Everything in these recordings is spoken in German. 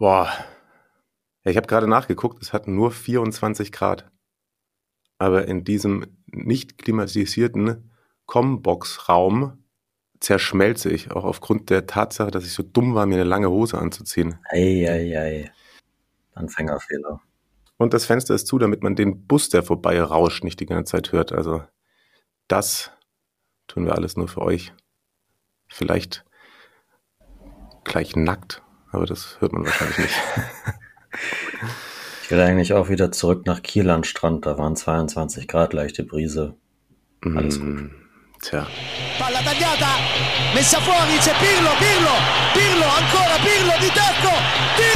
Boah. Ich habe gerade nachgeguckt, es hat nur 24 Grad. Aber in diesem nicht klimatisierten Combox-Raum zerschmelze ich, auch aufgrund der Tatsache, dass ich so dumm war, mir eine lange Hose anzuziehen. Eieiei. Ei, ei. Anfängerfehler. Und das Fenster ist zu, damit man den Bus, der vorbei rauscht, nicht die ganze Zeit hört. Also das tun wir alles nur für euch. Vielleicht gleich nackt, aber das hört man wahrscheinlich nicht. Ich will eigentlich auch wieder zurück nach Kiel an Strand. Da waren 22 Grad, leichte Brise. Alles mm, gut. Tja. Palla tagliata, messa fuori, c'è Pirlo, Pirlo, Pirlo, ancora Pirlo di tacco, tiro!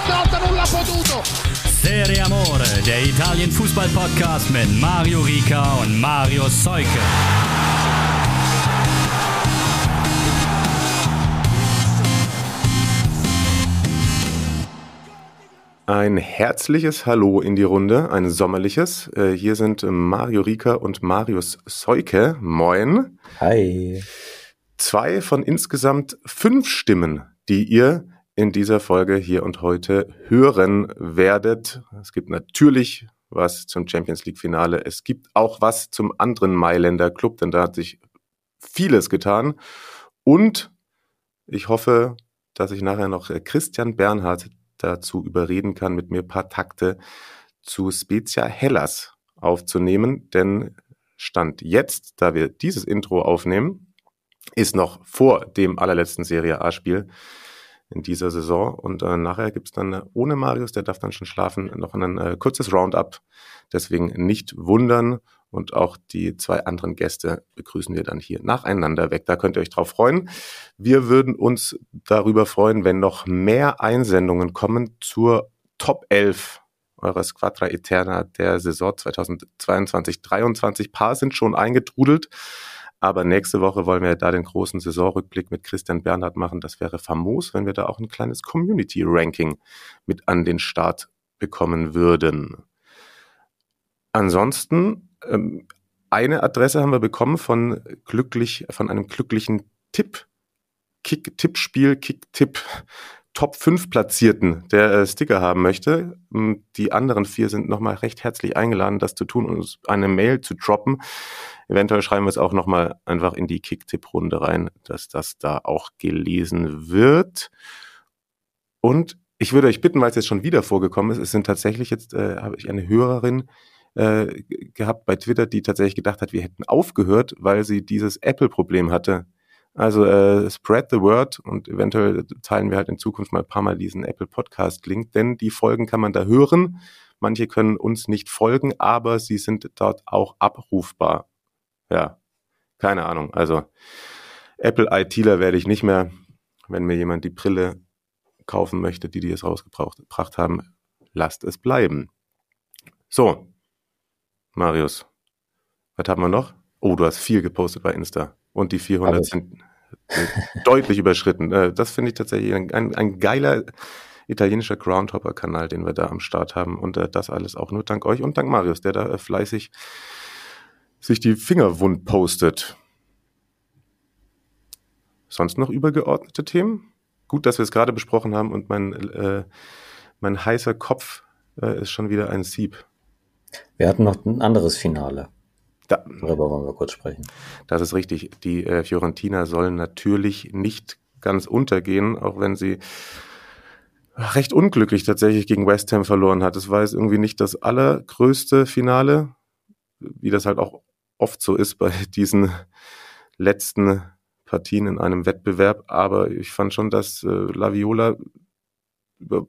Stavolta non l'ha potuto. Serie Amore, der Italien-Fußball-Podcast mit Mario Rica und Mario Seuke. Ein herzliches Hallo in die Runde, ein sommerliches. Äh, hier sind Mario Rika und Marius Seuke. Moin. Hi. Zwei von insgesamt fünf Stimmen, die ihr in dieser Folge hier und heute hören werdet. Es gibt natürlich was zum Champions League Finale. Es gibt auch was zum anderen Mailänder Club, denn da hat sich vieles getan. Und ich hoffe, dass ich nachher noch Christian Bernhard dazu überreden kann, mit mir ein paar Takte zu Spezia Hellas aufzunehmen. Denn Stand jetzt, da wir dieses Intro aufnehmen, ist noch vor dem allerletzten Serie A-Spiel in dieser Saison. Und äh, nachher gibt's dann äh, ohne Marius, der darf dann schon schlafen, noch ein äh, kurzes Roundup. Deswegen nicht wundern. Und auch die zwei anderen Gäste begrüßen wir dann hier nacheinander weg. Da könnt ihr euch drauf freuen. Wir würden uns darüber freuen, wenn noch mehr Einsendungen kommen zur Top 11 eurer Squadra Eterna der Saison 2022-23. Paar sind schon eingetrudelt. Aber nächste Woche wollen wir da den großen Saisonrückblick mit Christian Bernhard machen. Das wäre famos, wenn wir da auch ein kleines Community-Ranking mit an den Start bekommen würden. Ansonsten, ähm, eine Adresse haben wir bekommen von glücklich, von einem glücklichen Tipp, Kick-Tippspiel, Kick-Tipp Top 5 Platzierten, der äh, Sticker haben möchte. Ähm, die anderen vier sind nochmal recht herzlich eingeladen, das zu tun und uns eine Mail zu droppen. Eventuell schreiben wir es auch nochmal einfach in die Kick-Tipp-Runde rein, dass das da auch gelesen wird. Und ich würde euch bitten, weil es jetzt schon wieder vorgekommen ist, es sind tatsächlich jetzt, äh, habe ich eine Hörerin, äh, gehabt bei Twitter, die tatsächlich gedacht hat, wir hätten aufgehört, weil sie dieses Apple-Problem hatte. Also äh, spread the word und eventuell teilen wir halt in Zukunft mal ein paar Mal diesen Apple Podcast-Link, denn die Folgen kann man da hören. Manche können uns nicht folgen, aber sie sind dort auch abrufbar. Ja, keine Ahnung. Also Apple ITler werde ich nicht mehr, wenn mir jemand die Brille kaufen möchte, die die es rausgebracht haben, lasst es bleiben. So, Marius, was haben wir noch? Oh, du hast viel gepostet bei Insta. Und die 400 Alles. sind deutlich überschritten. Äh, das finde ich tatsächlich ein, ein, geiler italienischer Groundhopper-Kanal, den wir da am Start haben. Und äh, das alles auch nur dank euch und dank Marius, der da äh, fleißig sich die Finger wund postet. Sonst noch übergeordnete Themen? Gut, dass wir es gerade besprochen haben und mein, äh, mein heißer Kopf äh, ist schon wieder ein Sieb. Wir hatten noch ein anderes Finale. Da, Darüber wollen wir kurz sprechen. Das ist richtig. Die äh, Fiorentina sollen natürlich nicht ganz untergehen, auch wenn sie recht unglücklich tatsächlich gegen West Ham verloren hat. Es war jetzt irgendwie nicht das allergrößte Finale, wie das halt auch oft so ist bei diesen letzten Partien in einem Wettbewerb. Aber ich fand schon, dass äh, Laviola über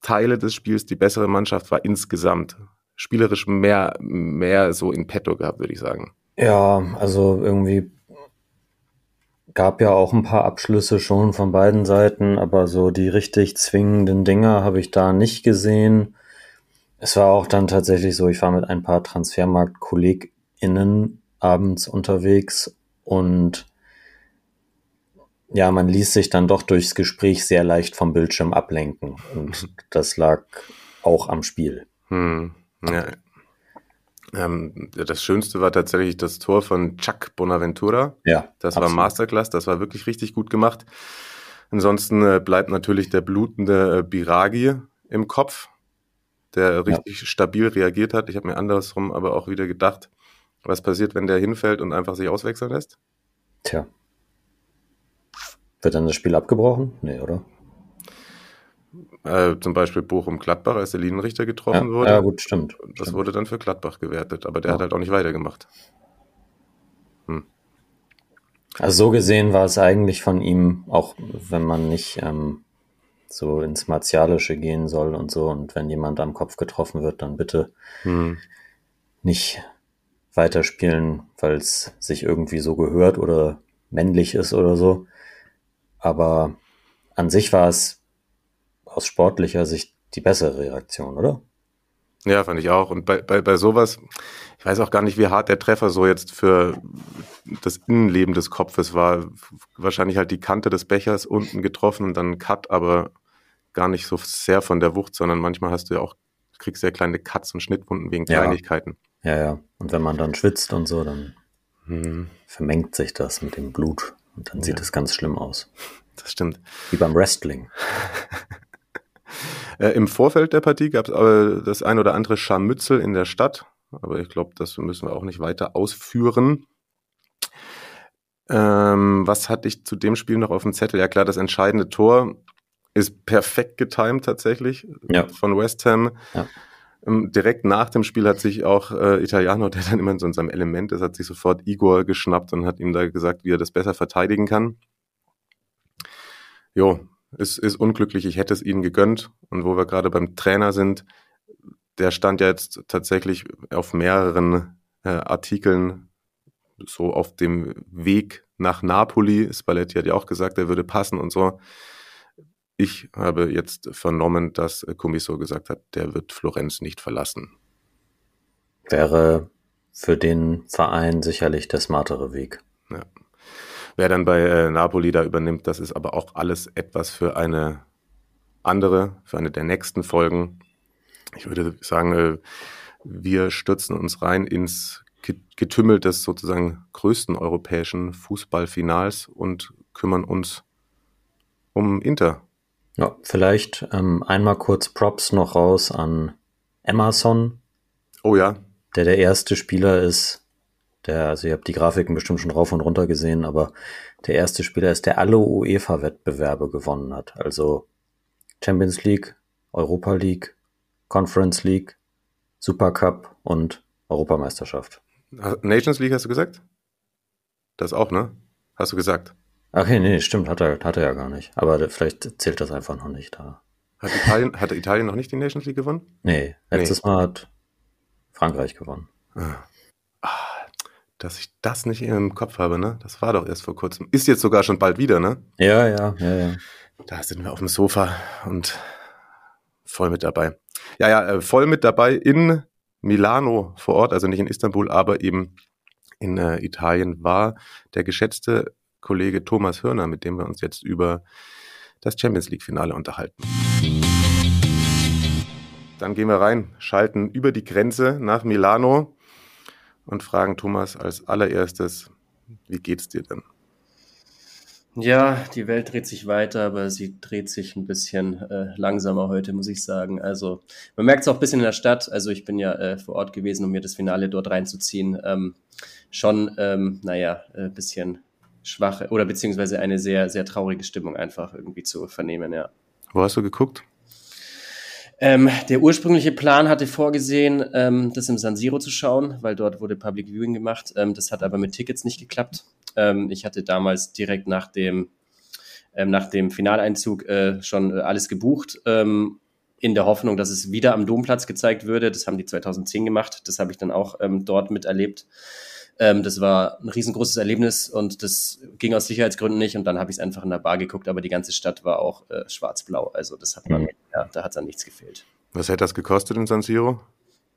Teile des Spiels die bessere Mannschaft war insgesamt spielerisch mehr, mehr so in petto gehabt, würde ich sagen. Ja, also irgendwie gab ja auch ein paar Abschlüsse schon von beiden Seiten, aber so die richtig zwingenden Dinger habe ich da nicht gesehen. Es war auch dann tatsächlich so, ich war mit ein paar Transfermarkt-KollegInnen abends unterwegs und ja, man ließ sich dann doch durchs Gespräch sehr leicht vom Bildschirm ablenken. Und das lag auch am Spiel. Hm. Ja. Ähm, das Schönste war tatsächlich das Tor von Chuck Bonaventura. Ja. Das absolut. war Masterclass, das war wirklich richtig gut gemacht. Ansonsten äh, bleibt natürlich der blutende äh, Biragi im Kopf, der richtig ja. stabil reagiert hat. Ich habe mir andersrum aber auch wieder gedacht, was passiert, wenn der hinfällt und einfach sich auswechseln lässt? Tja. Wird dann das Spiel abgebrochen? Nee, oder? Äh, zum Beispiel Bochum-Gladbach, als der Linienrichter getroffen ja, wurde. Ja, gut, stimmt. Das stimmt. wurde dann für Gladbach gewertet, aber der ja. hat halt auch nicht weitergemacht. Hm. Also so gesehen war es eigentlich von ihm, auch wenn man nicht ähm, so ins Martialische gehen soll und so, und wenn jemand am Kopf getroffen wird, dann bitte hm. nicht weiterspielen, weil es sich irgendwie so gehört oder männlich ist oder so. Aber an sich war es aus sportlicher Sicht die bessere Reaktion, oder? Ja, fand ich auch. Und bei, bei, bei sowas, ich weiß auch gar nicht, wie hart der Treffer so jetzt für das Innenleben des Kopfes war. Wahrscheinlich halt die Kante des Bechers unten getroffen und dann ein Cut, aber gar nicht so sehr von der Wucht, sondern manchmal hast du ja auch, kriegst ja kleine Cuts und Schnittwunden wegen Ja. Kleinigkeiten. Ja, ja. Und wenn man dann schwitzt und so, dann Hm, vermengt sich das mit dem Blut und dann sieht Ja. es ganz schlimm aus. das stimmt. Wie beim Wrestling. Äh, Im Vorfeld der Partie gab es aber das ein oder andere Scharmützel in der Stadt, aber ich glaube, das müssen wir auch nicht weiter ausführen. Ähm, was hatte ich zu dem Spiel noch auf dem Zettel? Ja klar, das entscheidende Tor ist perfekt getimed tatsächlich Ja. von West Ham. Ja. Ähm, direkt nach dem Spiel hat sich auch äh, Italiano, der dann immer in so seinem Element ist, hat sich sofort Igor geschnappt und hat ihm da gesagt, wie er das besser verteidigen kann. Jo, ist, ist unglücklich. Ich hätte es ihnen gegönnt. Und wo wir gerade beim Trainer sind, der stand ja jetzt tatsächlich auf mehreren äh, Artikeln so auf dem Weg nach Napoli. Spalletti hat ja auch gesagt, er würde passen und so. Ich habe jetzt vernommen, dass Comiso gesagt hat, der wird Florenz nicht verlassen. Wäre für den Verein sicherlich der smartere Weg. Wer dann bei äh, Napoli da übernimmt, das ist aber auch alles etwas für eine andere, für eine der nächsten Folgen. Ich würde sagen, äh, wir stürzen uns rein ins Ge- Getümmel des sozusagen größten europäischen Fußballfinals und kümmern uns um Inter. Ja, vielleicht ähm, einmal kurz Props noch raus an Emerson, Oh ja, der der erste Spieler ist, der, also ihr habt die Grafiken bestimmt schon rauf und runter gesehen, aber der erste Spieler ist, der alle UEFA-Wettbewerbe gewonnen hat. Also Champions League, Europa League, Conference League, Supercup und Europameisterschaft. Nations League hast du gesagt? Das auch, ne? Hast du gesagt. Okay, nee, stimmt, hat er, hat er ja gar nicht. Aber vielleicht zählt das einfach noch nicht da. Hat Italien, hat Italien noch nicht die Nations League gewonnen? Nee, letztes Mal hat Frankreich gewonnen. Dass ich das nicht im Kopf habe, ne? Das war doch erst vor kurzem. Ist jetzt sogar schon bald wieder, ne? Ja, ja, ja, ja. Da sind wir auf dem Sofa und voll mit dabei. Ja, ja, äh, voll mit dabei in Milano vor Ort, also nicht in Istanbul, aber eben in äh, Italien war der geschätzte Kollege Thomas Hörner, mit dem wir uns jetzt über das Champions League Finale unterhalten. Dann gehen wir rein, schalten über die Grenze nach Milano und fragen Thomas als allererstes, wie geht's dir denn? Ja, die Welt dreht sich weiter, aber sie dreht sich ein bisschen äh, langsamer heute, muss ich sagen. Also man merkt es auch ein bisschen in der Stadt. Also ich bin ja äh, vor Ort gewesen, um mir das Finale dort reinzuziehen. Ähm, schon, ähm, naja, ein bisschen schwache oder beziehungsweise eine sehr, sehr traurige Stimmung einfach irgendwie zu vernehmen, ja. Wo hast du geguckt? Ähm, der ursprüngliche Plan hatte vorgesehen, ähm, das im San Siro zu schauen, weil dort wurde Public Viewing gemacht. Ähm, das hat aber mit Tickets nicht geklappt. Ähm, ich hatte damals direkt nach dem, ähm, nach dem Finaleinzug äh, schon äh, alles gebucht, ähm, in der Hoffnung, dass es wieder am Domplatz gezeigt würde. Das haben die 2010 gemacht. Das habe ich dann auch dort miterlebt. Ähm, das war ein riesengroßes Erlebnis und das ging aus Sicherheitsgründen nicht. Und dann habe ich es einfach in der Bar geguckt, aber die ganze Stadt war auch äh, schwarz-blau. Also das hat man, Mhm. ja, da hat es an nichts gefehlt. Was hätte das gekostet in San Siro?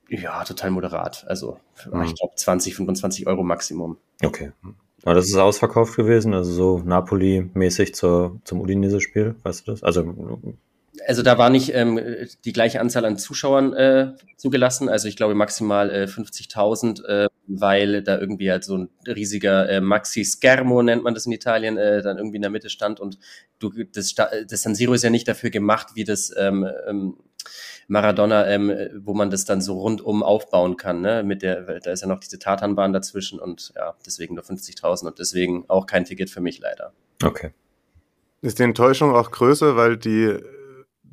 Ja, total moderat. Also Mhm. ich glaube 20, 25 Euro Maximum. Okay. Aber das ist ausverkauft gewesen, also so Napoli-mäßig zur, zum Udinese-Spiel, weißt du das? Also, also da war nicht ähm, die gleiche Anzahl an Zuschauern äh, zugelassen, also ich glaube maximal äh, 50.000, äh, weil da irgendwie halt so ein riesiger äh, Maxi Schermo nennt man das in Italien, äh, dann irgendwie in der Mitte stand und du das, das San Siro ist ja nicht dafür gemacht, wie das ähm, ähm, Maradona, ähm, wo man das dann so rundum aufbauen kann, ne? Mit der, da ist ja noch diese Tatanbahn dazwischen und ja, deswegen nur 50.000 und deswegen auch kein Ticket für mich leider. Okay. Ist die Enttäuschung auch größer, weil die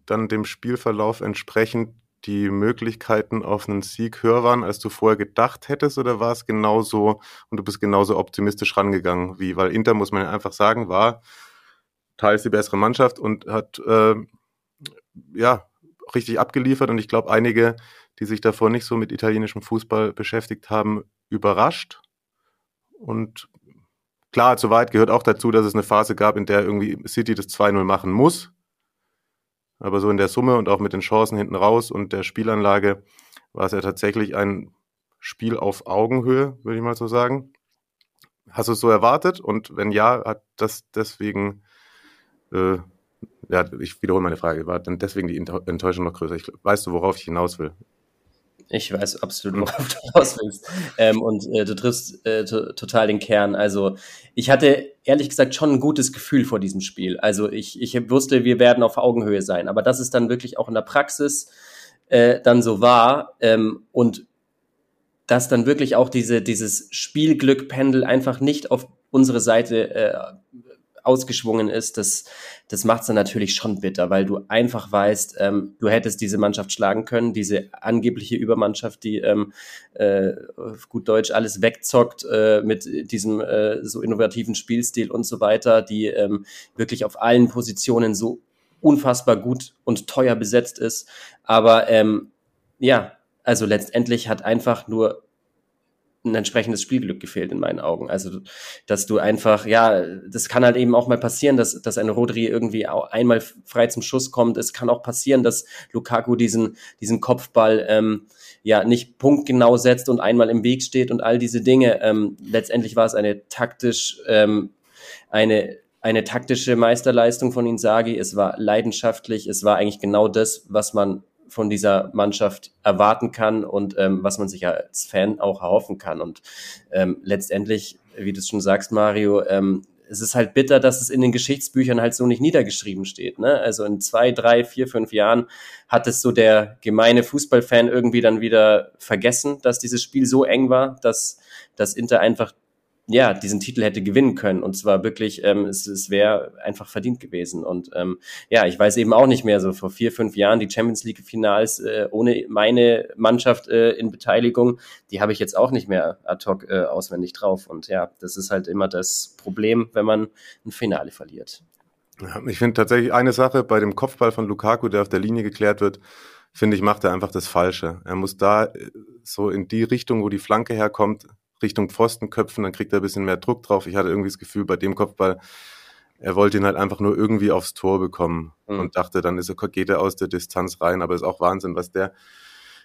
dann dem Spielverlauf entsprechend die Möglichkeiten auf einen Sieg höher waren, als du vorher gedacht hättest, oder war es genauso und du bist genauso optimistisch rangegangen wie, weil Inter, muss man ja einfach sagen, war teils die bessere Mannschaft und hat äh, ja richtig abgeliefert und ich glaube, einige, die sich davor nicht so mit italienischem Fußball beschäftigt haben, überrascht. Und klar, zu weit gehört auch dazu, dass es eine Phase gab, in der irgendwie City das 2-0 machen muss. Aber so in der Summe und auch mit den Chancen hinten raus und der Spielanlage war es ja tatsächlich ein Spiel auf Augenhöhe, würde ich mal so sagen. Hast du es so erwartet? Und wenn ja, hat das deswegen, äh, ja, ich wiederhole meine Frage, war dann deswegen die Enttäuschung noch größer? Ich, weißt du, worauf ich hinaus will? Ich weiß absolut, worauf du raus willst. Ähm, und äh, du triffst äh, total den Kern. Also ich hatte ehrlich gesagt schon ein gutes Gefühl vor diesem Spiel. Also ich, ich wusste, wir werden auf Augenhöhe sein. Aber dass es dann wirklich auch in der Praxis äh, dann so war ähm, und dass dann wirklich auch diese, dieses Spielglück-Pendel einfach nicht auf unsere Seite äh, ausgeschwungen ist, das, das macht es dann natürlich schon bitter, weil du einfach weißt, ähm, du hättest diese Mannschaft schlagen können, diese angebliche Übermannschaft, die ähm, äh, auf gut Deutsch alles wegzockt äh, mit diesem äh, so innovativen Spielstil und so weiter, die ähm, wirklich auf allen Positionen so unfassbar gut und teuer besetzt ist. Aber ähm, ja, also letztendlich hat einfach nur ein entsprechendes Spielglück gefehlt in meinen Augen. Also, dass du einfach, ja, das kann halt eben auch mal passieren, dass, dass ein Rodri irgendwie auch einmal frei zum Schuss kommt. Es kann auch passieren, dass Lukaku diesen, diesen Kopfball, ähm, ja, nicht punktgenau setzt und einmal im Weg steht und all diese Dinge. Ähm, letztendlich war es eine taktisch, ähm, eine, eine taktische Meisterleistung von Insagi. Es war leidenschaftlich. Es war eigentlich genau das, was man von dieser Mannschaft erwarten kann und ähm, was man sich als Fan auch erhoffen kann. Und ähm, letztendlich, wie du es schon sagst, Mario, ähm, es ist halt bitter, dass es in den Geschichtsbüchern halt so nicht niedergeschrieben steht. Ne? Also in zwei, drei, vier, fünf Jahren hat es so der gemeine Fußballfan irgendwie dann wieder vergessen, dass dieses Spiel so eng war, dass, dass Inter einfach ja, diesen Titel hätte gewinnen können. Und zwar wirklich, ähm, es, es wäre einfach verdient gewesen. Und ähm, ja, ich weiß eben auch nicht mehr, so vor vier, fünf Jahren die Champions League-Finals äh, ohne meine Mannschaft äh, in Beteiligung, die habe ich jetzt auch nicht mehr ad hoc äh, auswendig drauf. Und ja, das ist halt immer das Problem, wenn man ein Finale verliert. Ich finde tatsächlich eine Sache bei dem Kopfball von Lukaku, der auf der Linie geklärt wird, finde ich, macht er einfach das Falsche. Er muss da äh, so in die Richtung, wo die Flanke herkommt, Richtung Pfosten köpfen, dann kriegt er ein bisschen mehr Druck drauf. Ich hatte irgendwie das Gefühl, bei dem Kopfball, er wollte ihn halt einfach nur irgendwie aufs Tor bekommen mhm. und dachte, dann ist er, geht er aus der Distanz rein. Aber es ist auch Wahnsinn, was der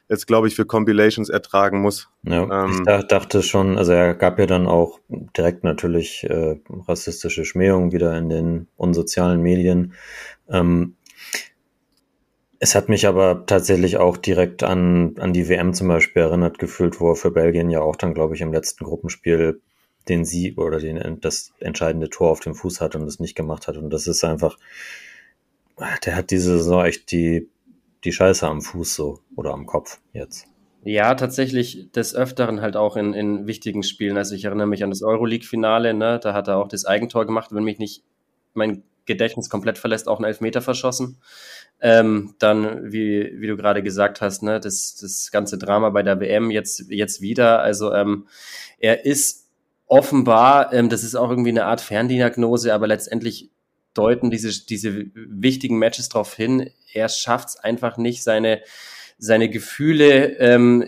jetzt, glaube ich, für Compilations ertragen muss. Ja, ähm, ich dachte schon, also er gab ja dann auch direkt natürlich äh, rassistische Schmähungen wieder in den unsozialen Medien. Ähm, es hat mich aber tatsächlich auch direkt an, an die WM zum Beispiel erinnert gefühlt, wo er für Belgien ja auch dann, glaube ich, im letzten Gruppenspiel den Sieg oder den, das entscheidende Tor auf dem Fuß hat und es nicht gemacht hat. Und das ist einfach, der hat diese Saison echt die, die Scheiße am Fuß so oder am Kopf jetzt. Ja, tatsächlich des Öfteren halt auch in, in wichtigen Spielen. Also ich erinnere mich an das Euroleague-Finale, ne? da hat er auch das Eigentor gemacht, wenn mich nicht mein Gedächtnis komplett verlässt, auch einen Elfmeter verschossen. Ähm, dann, wie, wie du gerade gesagt hast, ne, das, das ganze Drama bei der WM jetzt, jetzt wieder. Also ähm, er ist offenbar, ähm, das ist auch irgendwie eine Art Ferndiagnose, aber letztendlich deuten diese, diese wichtigen Matches darauf hin, er schafft es einfach nicht, seine, seine Gefühle ähm,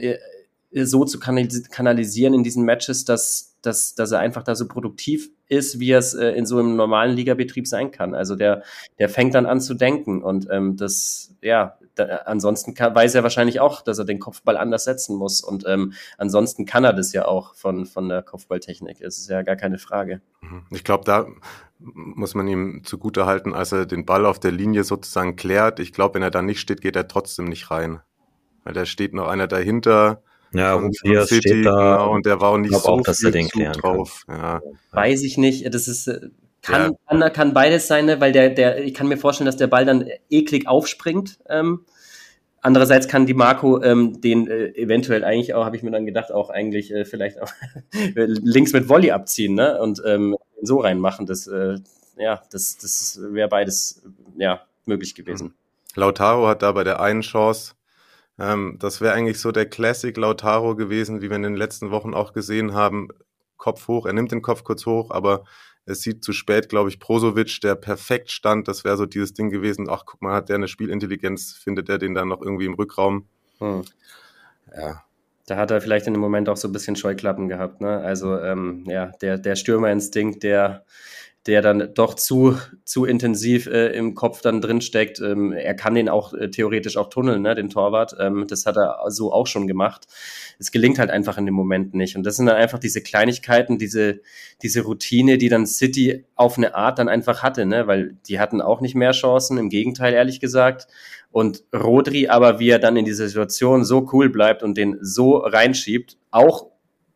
so zu kanalisieren in diesen Matches, dass, dass, dass er einfach da so produktiv ist, wie es äh, in so einem normalen Ligabetrieb sein kann. Also der, der fängt dann an zu denken und ähm, das, ja, da, ansonsten kann, weiß er wahrscheinlich auch, dass er den Kopfball anders setzen muss. Und ähm, ansonsten kann er das ja auch von, von der Kopfballtechnik. Es ist ja gar keine Frage. Mhm. Ich glaube, da muss man ihm zugute halten, als er den Ball auf der Linie sozusagen klärt. Ich glaube, wenn er da nicht steht, geht er trotzdem nicht rein. Weil da steht noch einer dahinter. Ja, City, steht da. Genau, und der war auch nicht so auch, dass viel er den klären drauf. Ja. Weiß ich nicht. Das ist, äh, kann, ja. kann, kann beides sein, ne? weil der, der, ich kann mir vorstellen, dass der Ball dann eklig aufspringt. Ähm, andererseits kann die Marco ähm, den äh, eventuell eigentlich auch, habe ich mir dann gedacht, auch eigentlich äh, vielleicht auch links mit Volley abziehen, ne? Und ähm, so reinmachen. Das, äh, ja, das, das wäre beides ja möglich gewesen. Lautaro hat da bei der einen Chance ähm, das wäre eigentlich so der Classic Lautaro gewesen, wie wir in den letzten Wochen auch gesehen haben. Kopf hoch, er nimmt den Kopf kurz hoch, aber es sieht zu spät, glaube ich, Prosovic, der perfekt stand. Das wäre so dieses Ding gewesen. Ach, guck mal, hat der eine Spielintelligenz, findet er den dann noch irgendwie im Rückraum. Hm. Ja. Da hat er vielleicht in dem Moment auch so ein bisschen Scheuklappen gehabt. Ne? Also, ähm, ja, der, der Stürmerinstinkt, der, der dann doch zu, zu intensiv äh, im Kopf dann drin steckt. Ähm, er kann den auch äh, theoretisch auch tunneln, ne, den Torwart. Ähm, das hat er so auch schon gemacht. Es gelingt halt einfach in dem Moment nicht. Und das sind dann einfach diese Kleinigkeiten, diese, diese Routine, die dann City auf eine Art dann einfach hatte, ne, weil die hatten auch nicht mehr Chancen, im Gegenteil, ehrlich gesagt. Und Rodri aber, wie er dann in dieser Situation so cool bleibt und den so reinschiebt, auch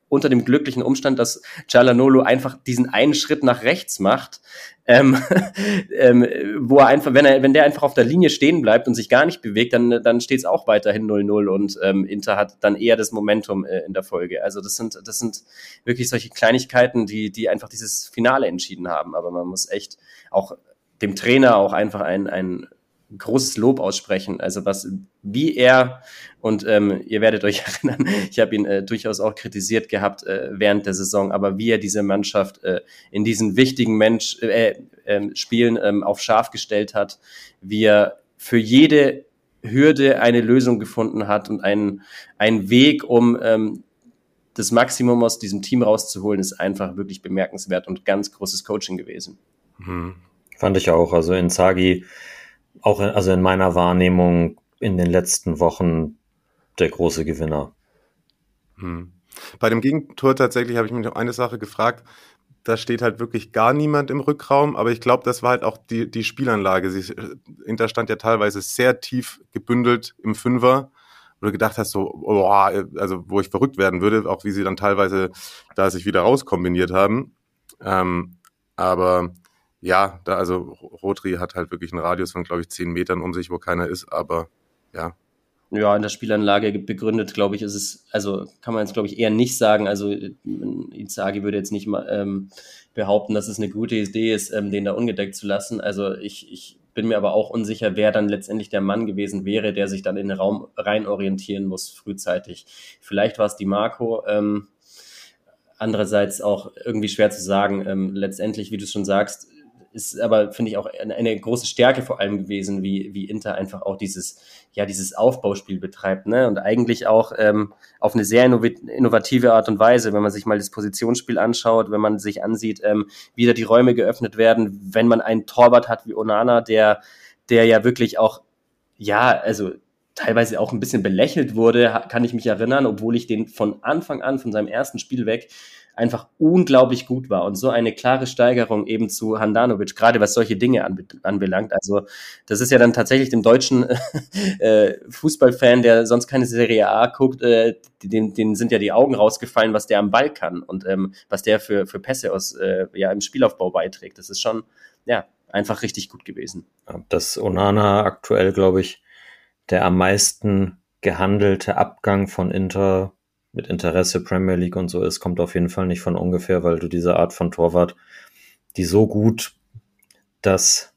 unter dem glücklichen Umstand, dass Cialanolo einfach diesen einen Schritt nach rechts macht, ähm, ähm, wo er einfach, wenn er, wenn der einfach auf der Linie stehen bleibt und sich gar nicht bewegt, dann, dann steht es auch weiterhin 0-0 und ähm, Inter hat dann eher das Momentum äh, in der Folge. Also das sind, das sind wirklich solche Kleinigkeiten, die, die einfach dieses Finale entschieden haben. Aber man muss echt auch dem Trainer auch einfach ein, ein großes Lob aussprechen. Also was, wie er und ähm, ihr werdet euch erinnern, ich habe ihn äh, durchaus auch kritisiert gehabt äh, während der Saison, aber wie er diese Mannschaft äh, in diesen wichtigen Mensch äh, äh, Spielen ähm, auf scharf gestellt hat, wie er für jede Hürde eine Lösung gefunden hat und einen, einen Weg, um ähm, das Maximum aus diesem Team rauszuholen, ist einfach wirklich bemerkenswert und ganz großes Coaching gewesen. Mhm. Fand ich auch. Also in Zagi auch in, also in meiner Wahrnehmung in den letzten Wochen der große Gewinner. Hm. Bei dem Gegentor tatsächlich habe ich mich noch eine Sache gefragt. Da steht halt wirklich gar niemand im Rückraum, aber ich glaube, das war halt auch die, die Spielanlage. Sie, Inter ja teilweise sehr tief gebündelt im Fünfer, wo du gedacht hast, so, oh, also wo ich verrückt werden würde, auch wie sie dann teilweise da sich wieder rauskombiniert haben. Ähm, aber ja, da also Rotri hat halt wirklich einen Radius von, glaube ich, zehn Metern um sich, wo keiner ist, aber ja. Ja, in der Spielanlage begründet, glaube ich, ist es, also kann man jetzt, glaube ich, eher nicht sagen. Also Izagi würde jetzt nicht mal ähm, behaupten, dass es eine gute Idee ist, ähm, den da ungedeckt zu lassen. Also ich, ich bin mir aber auch unsicher, wer dann letztendlich der Mann gewesen wäre, der sich dann in den Raum rein orientieren muss, frühzeitig. Vielleicht war es die Marco, ähm, andererseits auch irgendwie schwer zu sagen. Ähm, letztendlich, wie du schon sagst, ist aber, finde ich, auch eine, große Stärke vor allem gewesen, wie, wie Inter einfach auch dieses, ja, dieses Aufbauspiel betreibt, ne? Und eigentlich auch ähm, auf eine sehr innovative Art und Weise, wenn man sich mal das Positionsspiel anschaut, wenn man sich ansieht, ähm, wie da die Räume geöffnet werden, wenn man einen Torwart hat wie Onana, der, der ja wirklich auch, ja, also teilweise auch ein bisschen belächelt wurde, kann ich mich erinnern, obwohl ich den von Anfang an, von seinem ersten Spiel weg, einfach unglaublich gut war und so eine klare Steigerung eben zu Handanovic, gerade was solche Dinge anbelangt. Also das ist ja dann tatsächlich dem deutschen äh, Fußballfan, der sonst keine Serie A guckt, äh, den, den sind ja die Augen rausgefallen, was der am Ball kann und ähm, was der für, für Pässe aus äh, ja im Spielaufbau beiträgt. Das ist schon ja einfach richtig gut gewesen. Das Onana aktuell, glaube ich, der am meisten gehandelte Abgang von Inter mit Interesse Premier League und so ist, kommt auf jeden Fall nicht von ungefähr, weil du diese Art von Torwart, die so gut das,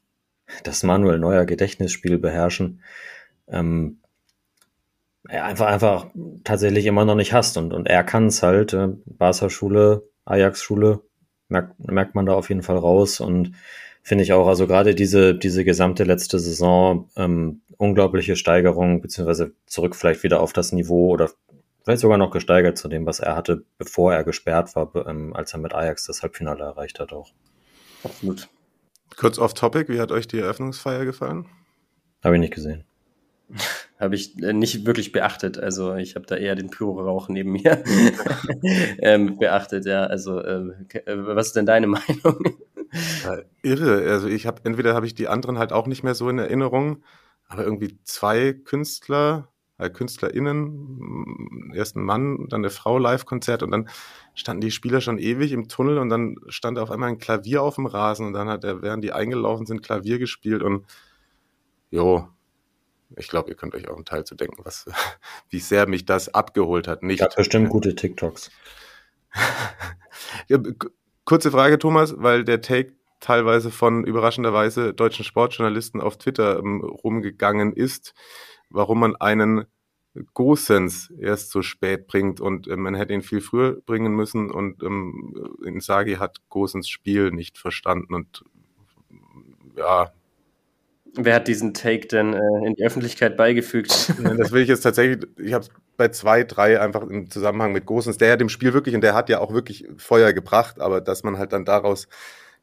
das Manuel Neuer Gedächtnisspiel beherrschen, ähm, einfach, einfach tatsächlich immer noch nicht hast. Und, und er kann es halt. Äh, Barca-Schule, Ajax-Schule, merkt, merkt man da auf jeden Fall raus. Und finde ich auch, also gerade diese, diese gesamte letzte Saison, ähm, unglaubliche Steigerung, beziehungsweise zurück vielleicht wieder auf das Niveau oder vielleicht sogar noch gesteigert zu dem, was er hatte, bevor er gesperrt war, ähm, als er mit Ajax das Halbfinale erreicht hat auch. Absolut. Kurz off topic, wie hat euch die Eröffnungsfeier gefallen? Habe ich nicht gesehen. Habe ich äh, nicht wirklich beachtet. Also ich habe da eher den Pyro-Rauch neben mir ähm, beachtet. Ja, also ähm, äh, was ist denn deine Meinung? Ja, irre. Also ich habe entweder habe ich die anderen halt auch nicht mehr so in Erinnerung, aber irgendwie zwei Künstler, äh, KünstlerInnen, erst ein Mann, dann eine Frau Live-Konzert und dann standen die Spieler schon ewig im Tunnel und dann stand auf einmal ein Klavier auf dem Rasen und dann hat er, während die eingelaufen sind, Klavier gespielt und jo, ich glaube, ihr könnt euch auch einen Teil zu denken, was, wie sehr mich das abgeholt hat. Nicht. Gab bestimmt gute TikToks. ja, kurze Frage, Thomas, weil der Take teilweise von überraschenderweise deutschen Sportjournalisten auf Twitter ähm, rumgegangen ist, warum man einen Gosens erst so spät bringt und äh, man hätte ihn viel früher bringen müssen und ähm, Insagi hat Gosens Spiel nicht verstanden und ja, Wer hat diesen Take denn äh, in die Öffentlichkeit beigefügt? das will ich jetzt tatsächlich, ich habe bei zwei, drei einfach im Zusammenhang mit Großens, der hat im Spiel wirklich, und der hat ja auch wirklich Feuer gebracht, aber dass man halt dann daraus,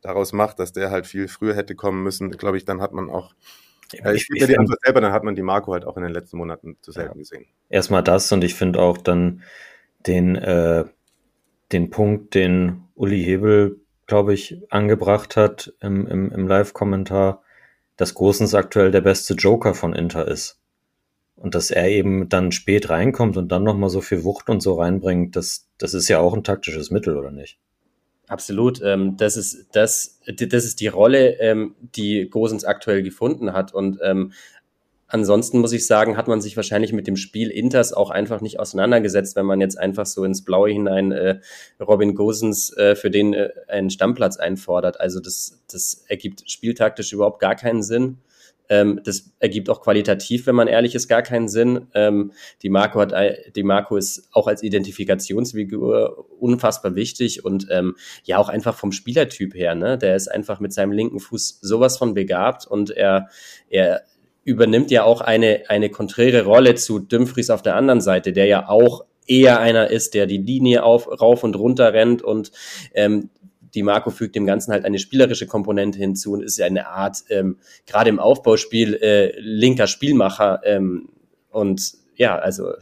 daraus macht, dass der halt viel früher hätte kommen müssen, glaube ich, dann hat man auch, ja, ich, ich, ich die Antwort selber, dann hat man die Marco halt auch in den letzten Monaten zu selten ja. gesehen. Erstmal das und ich finde auch dann den, äh, den Punkt, den Uli Hebel, glaube ich, angebracht hat im, im, im Live-Kommentar, dass Gosens aktuell der beste Joker von Inter ist. Und dass er eben dann spät reinkommt und dann nochmal so viel Wucht und so reinbringt, das, das ist ja auch ein taktisches Mittel, oder nicht? Absolut. Ähm, das, ist, das, das ist die Rolle, ähm, die Gosens aktuell gefunden hat. Und ähm, Ansonsten muss ich sagen, hat man sich wahrscheinlich mit dem Spiel Inters auch einfach nicht auseinandergesetzt, wenn man jetzt einfach so ins Blaue hinein äh, Robin Gosens äh, für den äh, einen Stammplatz einfordert. Also das, das ergibt spieltaktisch überhaupt gar keinen Sinn. Ähm, das ergibt auch qualitativ, wenn man ehrlich ist, gar keinen Sinn. Ähm, die Marco hat, die Marco ist auch als Identifikationsfigur unfassbar wichtig und ähm, ja auch einfach vom Spielertyp her. Ne? Der ist einfach mit seinem linken Fuß sowas von begabt und er, er übernimmt ja auch eine, eine konträre Rolle zu Dumfries auf der anderen Seite, der ja auch eher einer ist, der die Linie auf, rauf und runter rennt und ähm, die Marco fügt dem Ganzen halt eine spielerische Komponente hinzu und ist ja eine Art, ähm, gerade im Aufbauspiel, äh, linker Spielmacher. Ähm, und ja, also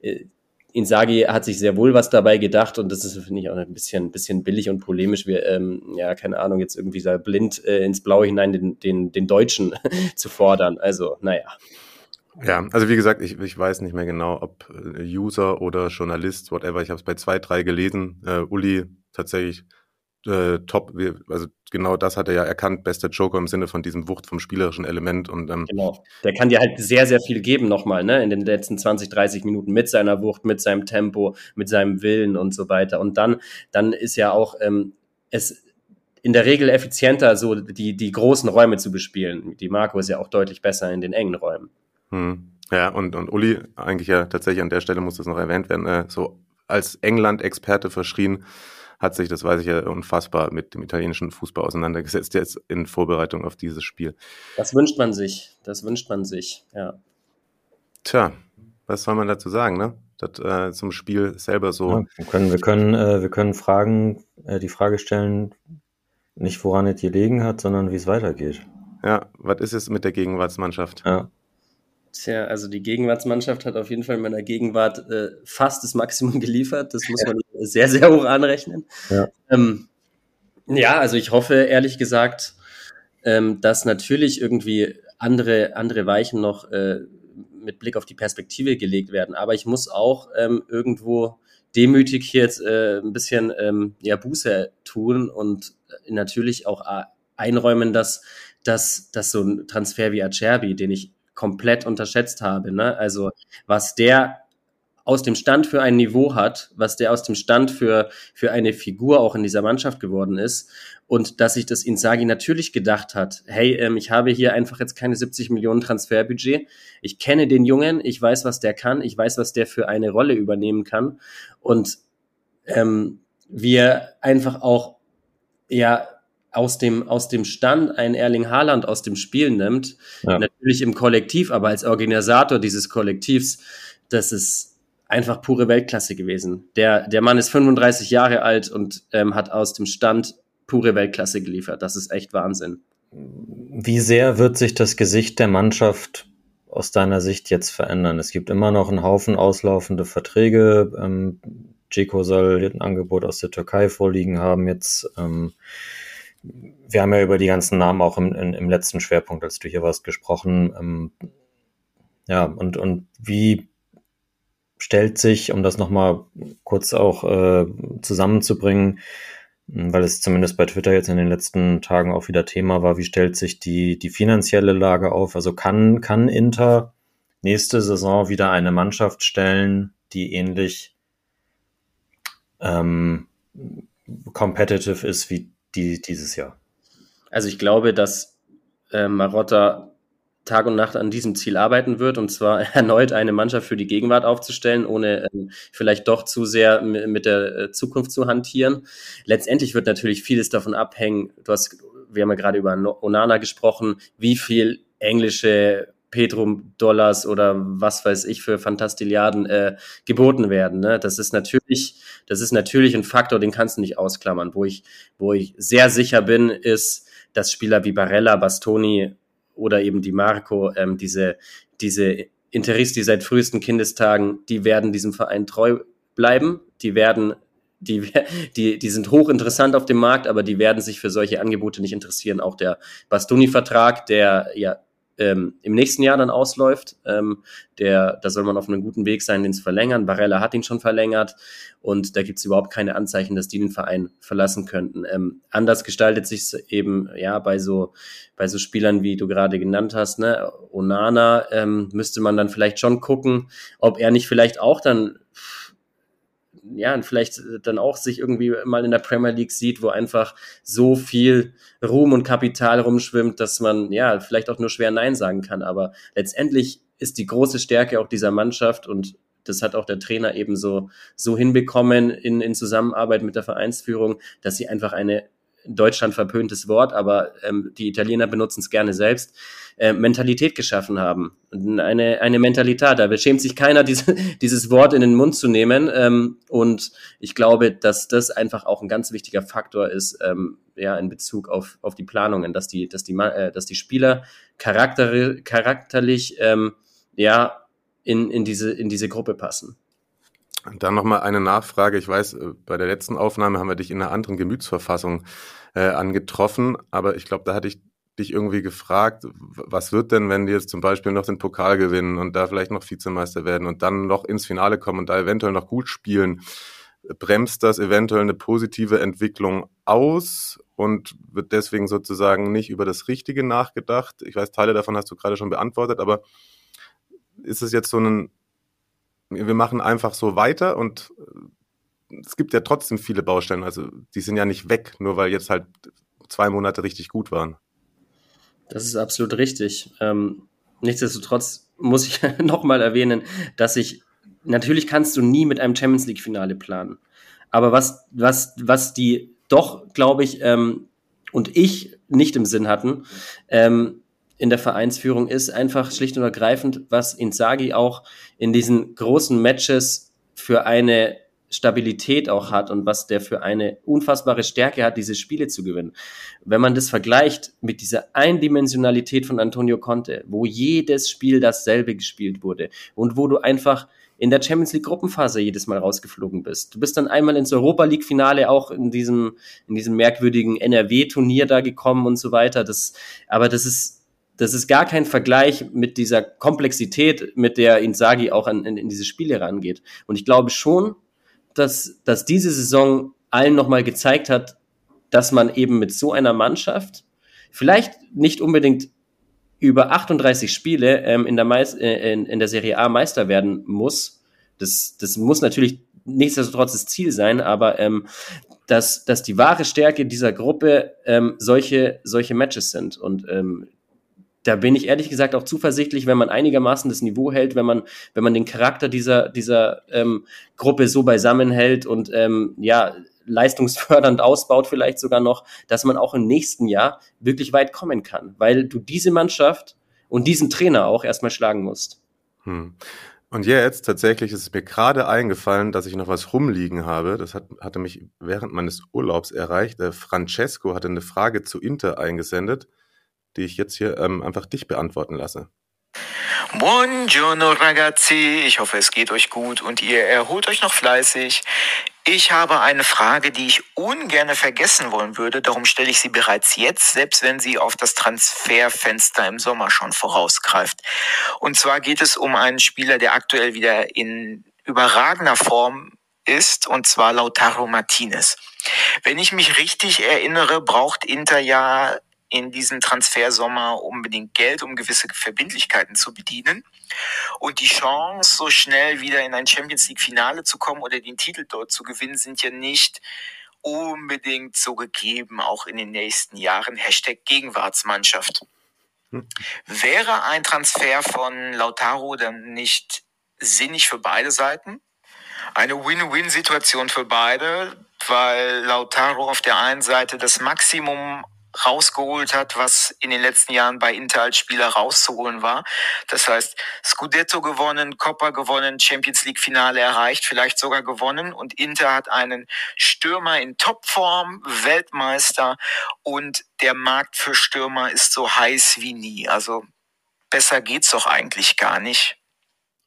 äh, Insagi hat sich sehr wohl was dabei gedacht und das ist, finde ich, auch ein bisschen, bisschen billig und polemisch. Wir, ähm, ja, keine Ahnung, jetzt irgendwie da blind äh, ins Blaue hinein den, den, den Deutschen zu fordern. Also, naja. Ja, also wie gesagt, ich, ich weiß nicht mehr genau, ob äh, User oder Journalist, whatever. Ich habe es bei zwei, drei gelesen. Äh, Uli tatsächlich äh, top. Also genau das hat er ja erkannt, bester Joker im Sinne von diesem Wucht vom spielerischen Element. Und, ähm, genau. Der kann dir halt sehr, sehr viel geben nochmal, ne? In den letzten 20, 30 Minuten mit seiner Wucht, mit seinem Tempo, mit seinem Willen und so weiter. Und dann, dann ist ja auch ähm, es in der Regel effizienter, so die, die großen Räume zu bespielen. Die Marco ist ja auch deutlich besser in den engen Räumen. Hm. Ja, und, und Uli, eigentlich ja tatsächlich an der Stelle muss das noch erwähnt werden, äh, so als England-Experte verschrien, hat sich, das weiß ich ja, unfassbar mit dem italienischen Fußball auseinandergesetzt, jetzt in Vorbereitung auf dieses Spiel. Das wünscht man sich, das wünscht man sich, ja. Tja, was soll man dazu sagen, ne? Das, äh, zum Spiel selber so. Ja, wir können, wir können, äh, wir können Fragen, äh, die Frage stellen, nicht woran es gelegen hat, sondern wie es weitergeht. Ja, was ist es mit der Gegenwartsmannschaft? Ja. Tja, also die Gegenwartsmannschaft hat auf jeden Fall in meiner Gegenwart äh, fast das Maximum geliefert. Das muss man sehr, sehr hoch anrechnen. Ja, ähm, ja also ich hoffe ehrlich gesagt, ähm, dass natürlich irgendwie andere, andere Weichen noch äh, mit Blick auf die Perspektive gelegt werden. Aber ich muss auch ähm, irgendwo demütig hier jetzt äh, ein bisschen ähm, ja, Buße tun und natürlich auch äh, einräumen, dass, dass, dass so ein Transfer wie Acerbi, den ich komplett unterschätzt habe. Ne? Also was der aus dem Stand für ein Niveau hat, was der aus dem Stand für, für eine Figur auch in dieser Mannschaft geworden ist. Und dass sich das Insagi natürlich gedacht hat, hey, ähm, ich habe hier einfach jetzt keine 70 Millionen Transferbudget. Ich kenne den Jungen, ich weiß, was der kann, ich weiß, was der für eine Rolle übernehmen kann. Und ähm, wir einfach auch ja aus dem, aus dem Stand ein Erling Haaland aus dem Spiel nimmt, ja. natürlich im Kollektiv, aber als Organisator dieses Kollektivs, das ist einfach pure Weltklasse gewesen. Der, der Mann ist 35 Jahre alt und ähm, hat aus dem Stand pure Weltklasse geliefert. Das ist echt Wahnsinn. Wie sehr wird sich das Gesicht der Mannschaft aus deiner Sicht jetzt verändern? Es gibt immer noch einen Haufen auslaufende Verträge. Ähm, soll ein Angebot aus der Türkei vorliegen haben. Jetzt, ähm, wir haben ja über die ganzen Namen auch im, im, im letzten Schwerpunkt, als du hier warst, gesprochen. Ähm, ja, und, und wie stellt sich, um das nochmal kurz auch äh, zusammenzubringen, weil es zumindest bei Twitter jetzt in den letzten Tagen auch wieder Thema war, wie stellt sich die, die finanzielle Lage auf? Also kann, kann Inter nächste Saison wieder eine Mannschaft stellen, die ähnlich ähm, competitive ist wie die dieses Jahr? Also ich glaube, dass äh, Marotta Tag und Nacht an diesem Ziel arbeiten wird, und zwar erneut eine Mannschaft für die Gegenwart aufzustellen, ohne ähm, vielleicht doch zu sehr mit der äh, Zukunft zu hantieren. Letztendlich wird natürlich vieles davon abhängen. Du hast, wir haben ja gerade über Onana gesprochen, wie viel englische Petrum-Dollars oder was weiß ich für Fantastilliarden äh, geboten werden. Ne? Das ist natürlich, das ist natürlich ein Faktor, den kannst du nicht ausklammern. Wo ich, wo ich sehr sicher bin, ist, dass Spieler wie Barella, Bastoni oder eben die Marco, ähm, diese, diese Interisti seit frühesten Kindestagen, die werden diesem Verein treu bleiben. Die werden, die, die, die sind hochinteressant auf dem Markt, aber die werden sich für solche Angebote nicht interessieren. Auch der Bastoni-Vertrag, der ja ähm, im nächsten Jahr dann ausläuft. Ähm, der, da soll man auf einem guten Weg sein, den zu verlängern. Barella hat ihn schon verlängert und da gibt es überhaupt keine Anzeichen, dass die den Verein verlassen könnten. Ähm, anders gestaltet sich eben ja bei so bei so Spielern, wie du gerade genannt hast, ne, Onana, ähm, müsste man dann vielleicht schon gucken, ob er nicht vielleicht auch dann ja, vielleicht äh, dann auch sich irgendwie mal in der Premier League sieht, wo einfach so viel Ruhm und Kapital rumschwimmt, dass man ja vielleicht auch nur schwer Nein sagen kann. Aber letztendlich ist die große Stärke auch dieser Mannschaft und das hat auch der Trainer eben so, so hinbekommen in, in Zusammenarbeit mit der Vereinsführung, dass sie einfach eine in Deutschland verpöntes Wort, aber ähm, die Italiener benutzen es gerne selbst, äh, Mentalität geschaffen haben. Eine, eine Mentalität, da schämt sich keiner, diese, dieses Wort in den Mund zu nehmen. Ähm, und ich glaube, dass das einfach auch ein ganz wichtiger Faktor ist, ähm, ja, in Bezug auf, auf die Planungen, dass die, dass die, äh, dass die Spieler charakter, charakterlich, ähm, ja, in, in, diese, in diese Gruppe passen. Dann nochmal eine Nachfrage. Ich weiß, äh, bei der letzten Aufnahme haben wir dich in einer anderen Gemütsverfassung äh, angetroffen, aber ich glaube, da hatte ich dich irgendwie gefragt, was wird denn, wenn die jetzt zum Beispiel noch den Pokal gewinnen und da vielleicht noch Vizemeister werden und dann noch ins Finale kommen und da eventuell noch gut spielen? Bremst das eventuell eine positive Entwicklung aus und wird deswegen sozusagen nicht über das Richtige nachgedacht? Ich weiß, Teile davon hast du gerade schon beantwortet, aber ist es jetzt so ein wir machen einfach so weiter und äh, es gibt ja trotzdem viele Baustellen. Also die sind ja nicht weg, nur weil jetzt halt zwei Monate richtig gut waren. Das ist absolut richtig. Ähm, nichtsdestotrotz muss ich nochmal erwähnen, dass ich, natürlich kannst du nie mit einem Champions League-Finale planen. Aber was, was, was die doch, glaube ich, ähm, und ich nicht im Sinn hatten, ähm, in der Vereinsführung ist einfach schlicht und ergreifend, was Inzaghi auch in diesen großen Matches für eine Stabilität auch hat und was der für eine unfassbare Stärke hat, diese Spiele zu gewinnen. Wenn man das vergleicht mit dieser Eindimensionalität von Antonio Conte, wo jedes Spiel dasselbe gespielt wurde und wo du einfach in der Champions League Gruppenphase jedes Mal rausgeflogen bist. Du bist dann einmal ins Europa League Finale auch in diesem in diesem merkwürdigen NRW Turnier da gekommen und so weiter. Das aber das ist das ist gar kein Vergleich mit dieser Komplexität, mit der Inzaghi auch an, in, in diese Spiele rangeht. Und ich glaube schon, dass, dass diese Saison allen nochmal gezeigt hat, dass man eben mit so einer Mannschaft vielleicht nicht unbedingt über 38 Spiele ähm, in, der Meis äh, in, in der Serie A Meister werden muss. Das, das muss natürlich nichtsdestotrotz das Ziel sein, aber ähm, dass, dass die wahre Stärke dieser Gruppe ähm, solche, solche Matches sind. Und ähm, da bin ich ehrlich gesagt auch zuversichtlich, wenn man einigermaßen das Niveau hält, wenn man, wenn man den Charakter dieser, dieser ähm, Gruppe so beisammen hält und ähm, ja, leistungsfördernd ausbaut, vielleicht sogar noch, dass man auch im nächsten Jahr wirklich weit kommen kann, weil du diese Mannschaft und diesen Trainer auch erstmal schlagen musst. Hm. Und jetzt tatsächlich ist es mir gerade eingefallen, dass ich noch was rumliegen habe. Das hat, hatte mich während meines Urlaubs erreicht. Francesco hatte eine Frage zu Inter eingesendet die ich jetzt hier ähm, einfach dich beantworten lasse. Buongiorno ragazzi, ich hoffe es geht euch gut und ihr erholt euch noch fleißig. Ich habe eine Frage, die ich ungern vergessen wollen würde, darum stelle ich sie bereits jetzt, selbst wenn sie auf das Transferfenster im Sommer schon vorausgreift. Und zwar geht es um einen Spieler, der aktuell wieder in überragender Form ist, und zwar Lautaro Martinez. Wenn ich mich richtig erinnere, braucht Inter ja in diesem Transfersommer unbedingt Geld, um gewisse Verbindlichkeiten zu bedienen. Und die Chance, so schnell wieder in ein Champions League Finale zu kommen oder den Titel dort zu gewinnen, sind ja nicht unbedingt so gegeben, auch in den nächsten Jahren. Hashtag Gegenwartsmannschaft. Hm. Wäre ein Transfer von Lautaro dann nicht sinnig für beide Seiten? Eine Win-Win-Situation für beide, weil Lautaro auf der einen Seite das Maximum rausgeholt hat, was in den letzten Jahren bei Inter als Spieler rauszuholen war. Das heißt, Scudetto gewonnen, Coppa gewonnen, Champions League Finale erreicht, vielleicht sogar gewonnen und Inter hat einen Stürmer in Topform, Weltmeister und der Markt für Stürmer ist so heiß wie nie. Also besser geht's doch eigentlich gar nicht.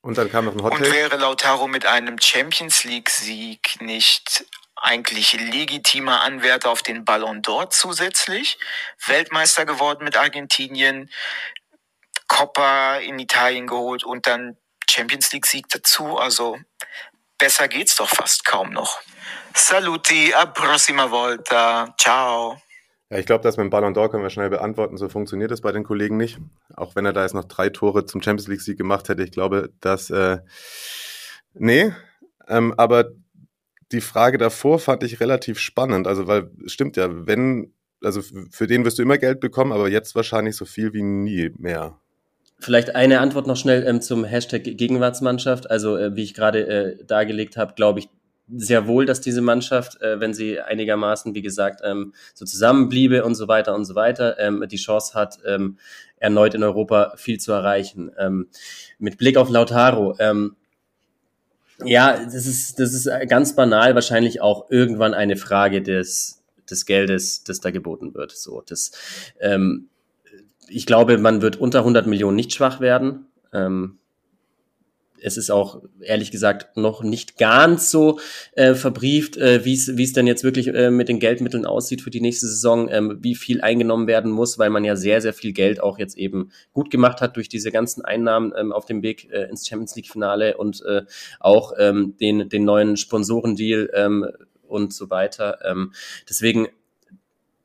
Und dann kam noch ein Hotel. Und wäre Lautaro mit einem Champions League Sieg nicht eigentlich legitimer Anwärter auf den Ballon d'Or zusätzlich, Weltmeister geworden mit Argentinien, Coppa in Italien geholt und dann Champions League Sieg dazu. Also besser geht's doch fast kaum noch. Saluti, a prossima volta. Ciao. Ja, ich glaube, das mit dem Ballon d'Or können wir schnell beantworten. So funktioniert es bei den Kollegen nicht. Auch wenn er da jetzt noch drei Tore zum Champions League Sieg gemacht hätte. Ich glaube, dass, äh, nee, ähm, aber die Frage davor fand ich relativ spannend. Also, weil stimmt ja, wenn, also für den wirst du immer Geld bekommen, aber jetzt wahrscheinlich so viel wie nie mehr. Vielleicht eine Antwort noch schnell ähm, zum Hashtag Gegenwartsmannschaft. Also, äh, wie ich gerade äh, dargelegt habe, glaube ich sehr wohl, dass diese Mannschaft, äh, wenn sie einigermaßen, wie gesagt, ähm, so zusammenbliebe und so weiter und so weiter, ähm, die Chance hat, ähm, erneut in Europa viel zu erreichen. Ähm, mit Blick auf Lautaro, ähm, ja, das ist, das ist ganz banal wahrscheinlich auch irgendwann eine Frage des, des Geldes, das da geboten wird. So, das, ähm, ich glaube, man wird unter 100 Millionen nicht schwach werden. Ähm, es ist auch ehrlich gesagt noch nicht ganz so äh, verbrieft, äh, wie es denn jetzt wirklich äh, mit den Geldmitteln aussieht für die nächste Saison, ähm, wie viel eingenommen werden muss, weil man ja sehr, sehr viel Geld auch jetzt eben gut gemacht hat durch diese ganzen Einnahmen ähm, auf dem Weg äh, ins Champions League-Finale und äh, auch ähm, den, den neuen Sponsorendeal ähm, und so weiter. Ähm, deswegen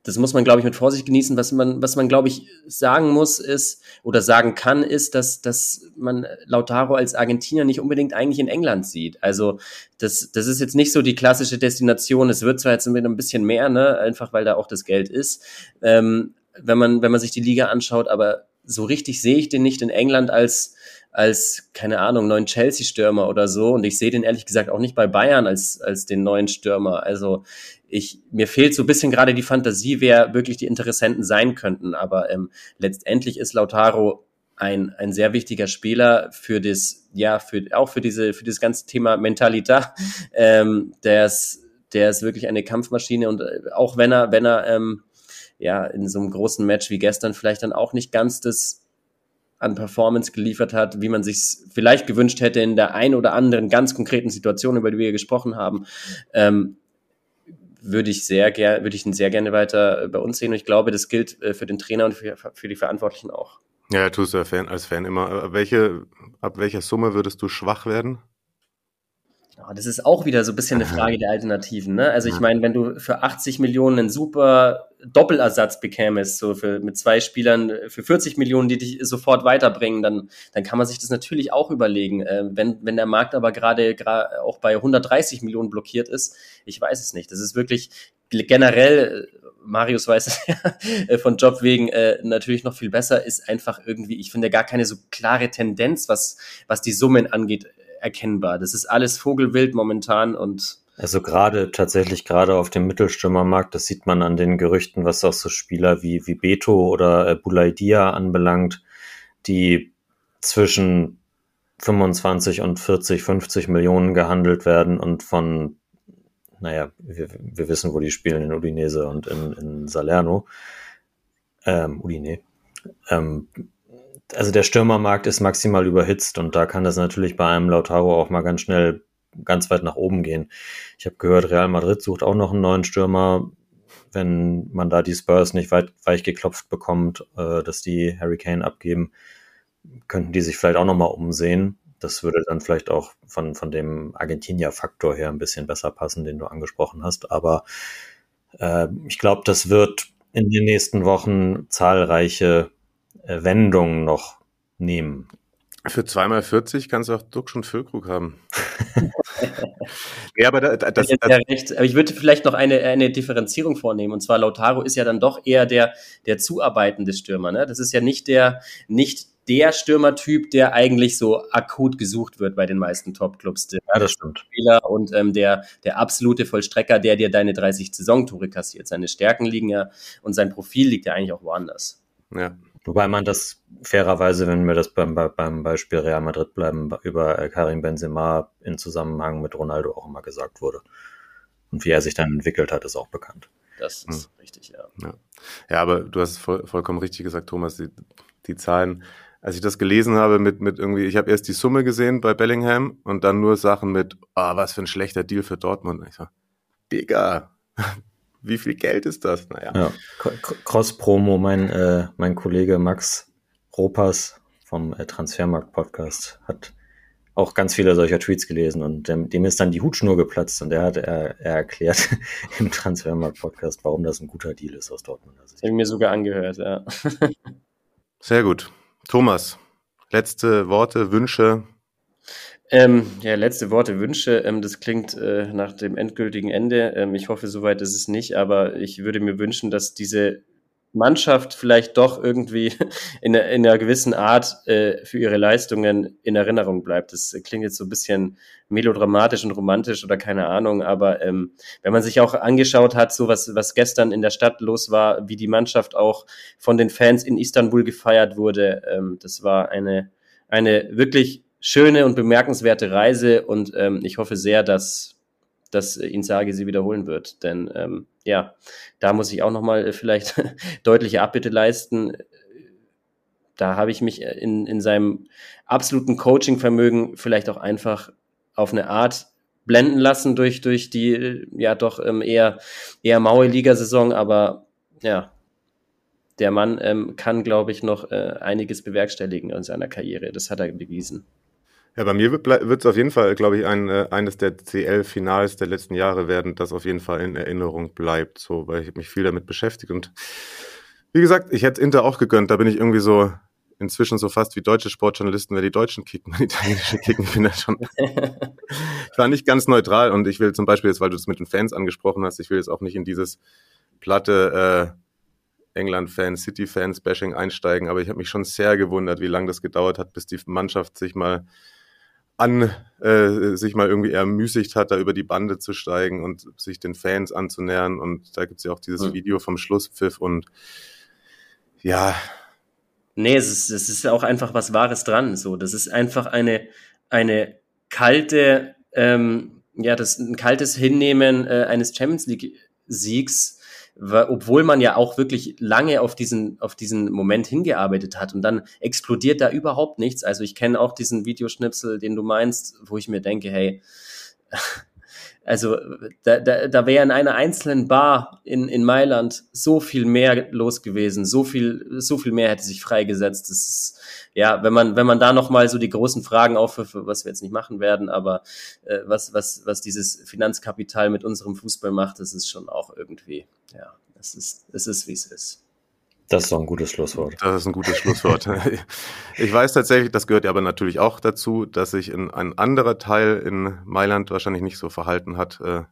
das muss man, glaube ich, mit Vorsicht genießen. Was man, was man, glaube ich, sagen muss, ist oder sagen kann, ist, dass, dass man Lautaro als Argentinier nicht unbedingt eigentlich in England sieht. Also das, das ist jetzt nicht so die klassische Destination. Es wird zwar jetzt ein bisschen mehr, ne, einfach weil da auch das Geld ist, ähm, wenn man, wenn man sich die Liga anschaut, aber so richtig sehe ich den nicht in England als als, keine Ahnung, neuen Chelsea-Stürmer oder so. Und ich sehe den ehrlich gesagt auch nicht bei Bayern als, als den neuen Stürmer. Also ich, mir fehlt so ein bisschen gerade die Fantasie, wer wirklich die Interessenten sein könnten. Aber ähm, letztendlich ist Lautaro ein, ein sehr wichtiger Spieler für das, ja, für, auch für diese, für das ganze Thema Mentalität. Ähm, der ist, der ist wirklich eine Kampfmaschine und äh, auch wenn er, wenn er, ähm, ja, in so einem großen Match wie gestern vielleicht dann auch nicht ganz das an Performance geliefert hat, wie man sich vielleicht gewünscht hätte in der ein oder anderen ganz konkreten Situation, über die wir gesprochen haben, ähm, würde ich sehr gerne, würde ich ihn sehr gerne weiter bei uns sehen. Und ich glaube, das gilt äh, für den Trainer und für, für die Verantwortlichen auch. Ja, tust du als Fan, als Fan immer. Welche, ab welcher Summe würdest du schwach werden? Oh, das ist auch wieder so ein bisschen eine Frage der Alternativen. Ne? Also ich meine, wenn du für 80 Millionen einen super Doppelersatz bekämest, so für, mit zwei Spielern für 40 Millionen, die dich sofort weiterbringen, dann, dann kann man sich das natürlich auch überlegen. Äh, wenn, wenn der Markt aber gerade auch bei 130 Millionen blockiert ist, ich weiß es nicht. Das ist wirklich generell Marius weiß es ja von Job wegen äh, natürlich noch viel besser, ist einfach irgendwie, ich finde gar keine so klare Tendenz, was, was die Summen angeht, erkennbar. Das ist alles Vogelwild momentan und also gerade tatsächlich gerade auf dem Mittelstürmermarkt, das sieht man an den Gerüchten, was auch so Spieler wie, wie Beto oder äh, Bulaidia anbelangt, die zwischen 25 und 40, 50 Millionen gehandelt werden und von, naja, wir, wir wissen, wo die spielen, in Udinese und in, in Salerno, ähm, Udine. Ähm, also der Stürmermarkt ist maximal überhitzt und da kann das natürlich bei einem Lautaro auch mal ganz schnell ganz weit nach oben gehen. Ich habe gehört, Real Madrid sucht auch noch einen neuen Stürmer. Wenn man da die Spurs nicht weit, weich geklopft bekommt, äh, dass die Harry Kane abgeben, könnten die sich vielleicht auch nochmal umsehen. Das würde dann vielleicht auch von, von dem Argentinier-Faktor her ein bisschen besser passen, den du angesprochen hast. Aber äh, ich glaube, das wird in den nächsten Wochen zahlreiche Wendungen noch nehmen. Für zweimal 40 kannst du auch Duck schon Füllkrug haben. ja, aber da, das, das, ja recht. Aber ich würde vielleicht noch eine, eine Differenzierung vornehmen. Und zwar Lautaro ist ja dann doch eher der, der zuarbeitende Stürmer. Ne? Das ist ja nicht der, nicht der Stürmertyp, der eigentlich so akut gesucht wird bei den meisten Top-Clubs. Ja, das stimmt. Spieler und ähm, der, der absolute Vollstrecker, der dir deine 30 Saisontore kassiert. Seine Stärken liegen ja und sein Profil liegt ja eigentlich auch woanders. Ja. Wobei man das fairerweise, wenn wir das beim, beim Beispiel Real Madrid bleiben, über äh, Karim Benzema in Zusammenhang mit Ronaldo auch immer gesagt wurde. Und wie er sich dann entwickelt hat, ist auch bekannt. Das ist hm. richtig, ja. ja. ja. aber du hast voll, vollkommen richtig gesagt, Thomas. Die, die Zahlen, als ich das gelesen habe mit, mit irgendwie, ich habe erst die Summe gesehen bei Bellingham und dann nur Sachen mit, ah, oh, was für ein schlechter Deal für Dortmund. Und ich so, Digga, wie viel Geld ist das? Naja. Ja, Cross-Promo, mein, äh, mein Kollege Max Ropas vom äh, Transfermarkt-Podcast hat auch ganz viele solcher Tweets gelesen und dem, dem ist dann die Hutschnur geplatzt und er hat er, er erklärt im Transfermarkt-Podcast, warum das ein guter Deal ist aus Dortmund. Das habe ich mir sogar angehört, ja. Sehr gut. Thomas, letzte Worte, Wünsche, ähm, ja, letzte Worte, Wünsche. Ähm, das klingt äh, nach dem endgültigen Ende. Ähm, ich hoffe, soweit ist es nicht, aber ich würde mir wünschen, dass diese Mannschaft vielleicht doch irgendwie in, in einer gewissen Art äh, für ihre Leistungen in Erinnerung bleibt. Das klingt jetzt so ein bisschen melodramatisch und romantisch oder keine Ahnung, aber ähm, wenn man sich auch angeschaut hat, so was, was gestern in der Stadt los war, wie die Mannschaft auch von den Fans in Istanbul gefeiert wurde, ähm, das war eine, eine wirklich schöne und bemerkenswerte Reise und ähm, ich hoffe sehr, dass, dass Insage sie wiederholen wird. Denn ähm, ja, da muss ich auch nochmal äh, vielleicht deutliche Abbitte leisten. Da habe ich mich in, in seinem absoluten Coaching-Vermögen vielleicht auch einfach auf eine Art blenden lassen durch, durch die äh, ja doch ähm, eher, eher maue Ligasaison, aber ja, der Mann ähm, kann, glaube ich, noch äh, einiges bewerkstelligen in seiner Karriere. Das hat er bewiesen. Ja, bei mir wird es auf jeden Fall, glaube ich, ein, äh, eines der CL-Finals der letzten Jahre werden, das auf jeden Fall in Erinnerung bleibt, so, weil ich mich viel damit beschäftigt und wie gesagt, ich hätte Inter auch gegönnt, da bin ich irgendwie so inzwischen so fast wie deutsche Sportjournalisten, wer die Deutschen kicken, wenn die italienische kicken, bin ich schon. ich war nicht ganz neutral und ich will zum Beispiel jetzt, weil du das mit den Fans angesprochen hast, ich will jetzt auch nicht in dieses platte äh, England-Fans, City-Fans-Bashing einsteigen, aber ich habe mich schon sehr gewundert, wie lange das gedauert hat, bis die Mannschaft sich mal an äh, sich mal irgendwie ermüßigt hat, da über die Bande zu steigen und sich den Fans anzunähern. Und da gibt's ja auch dieses mhm. Video vom Schlusspfiff und ja. Nee, es ist, es ist auch einfach was Wahres dran. So, das ist einfach eine, eine kalte, ähm, ja, das ein kaltes Hinnehmen äh, eines Champions League-Siegs obwohl man ja auch wirklich lange auf diesen, auf diesen Moment hingearbeitet hat und dann explodiert da überhaupt nichts. Also ich kenne auch diesen Videoschnipsel, den du meinst, wo ich mir denke, hey, also da, da, da wäre in einer einzelnen Bar in, in Mailand so viel mehr los gewesen, so viel, so viel mehr hätte sich freigesetzt. Das ist, ja, wenn man, wenn man da nochmal so die großen Fragen aufwirft, was wir jetzt nicht machen werden, aber äh, was, was, was dieses Finanzkapital mit unserem Fußball macht, das ist schon auch irgendwie, ja, es ist, es ist, wie es ist. Das ist doch ein gutes Schlusswort. Das ist ein gutes Schlusswort. ich weiß tatsächlich, das gehört ja aber natürlich auch dazu, dass sich in ein anderer Teil in Mailand wahrscheinlich nicht so verhalten hat äh,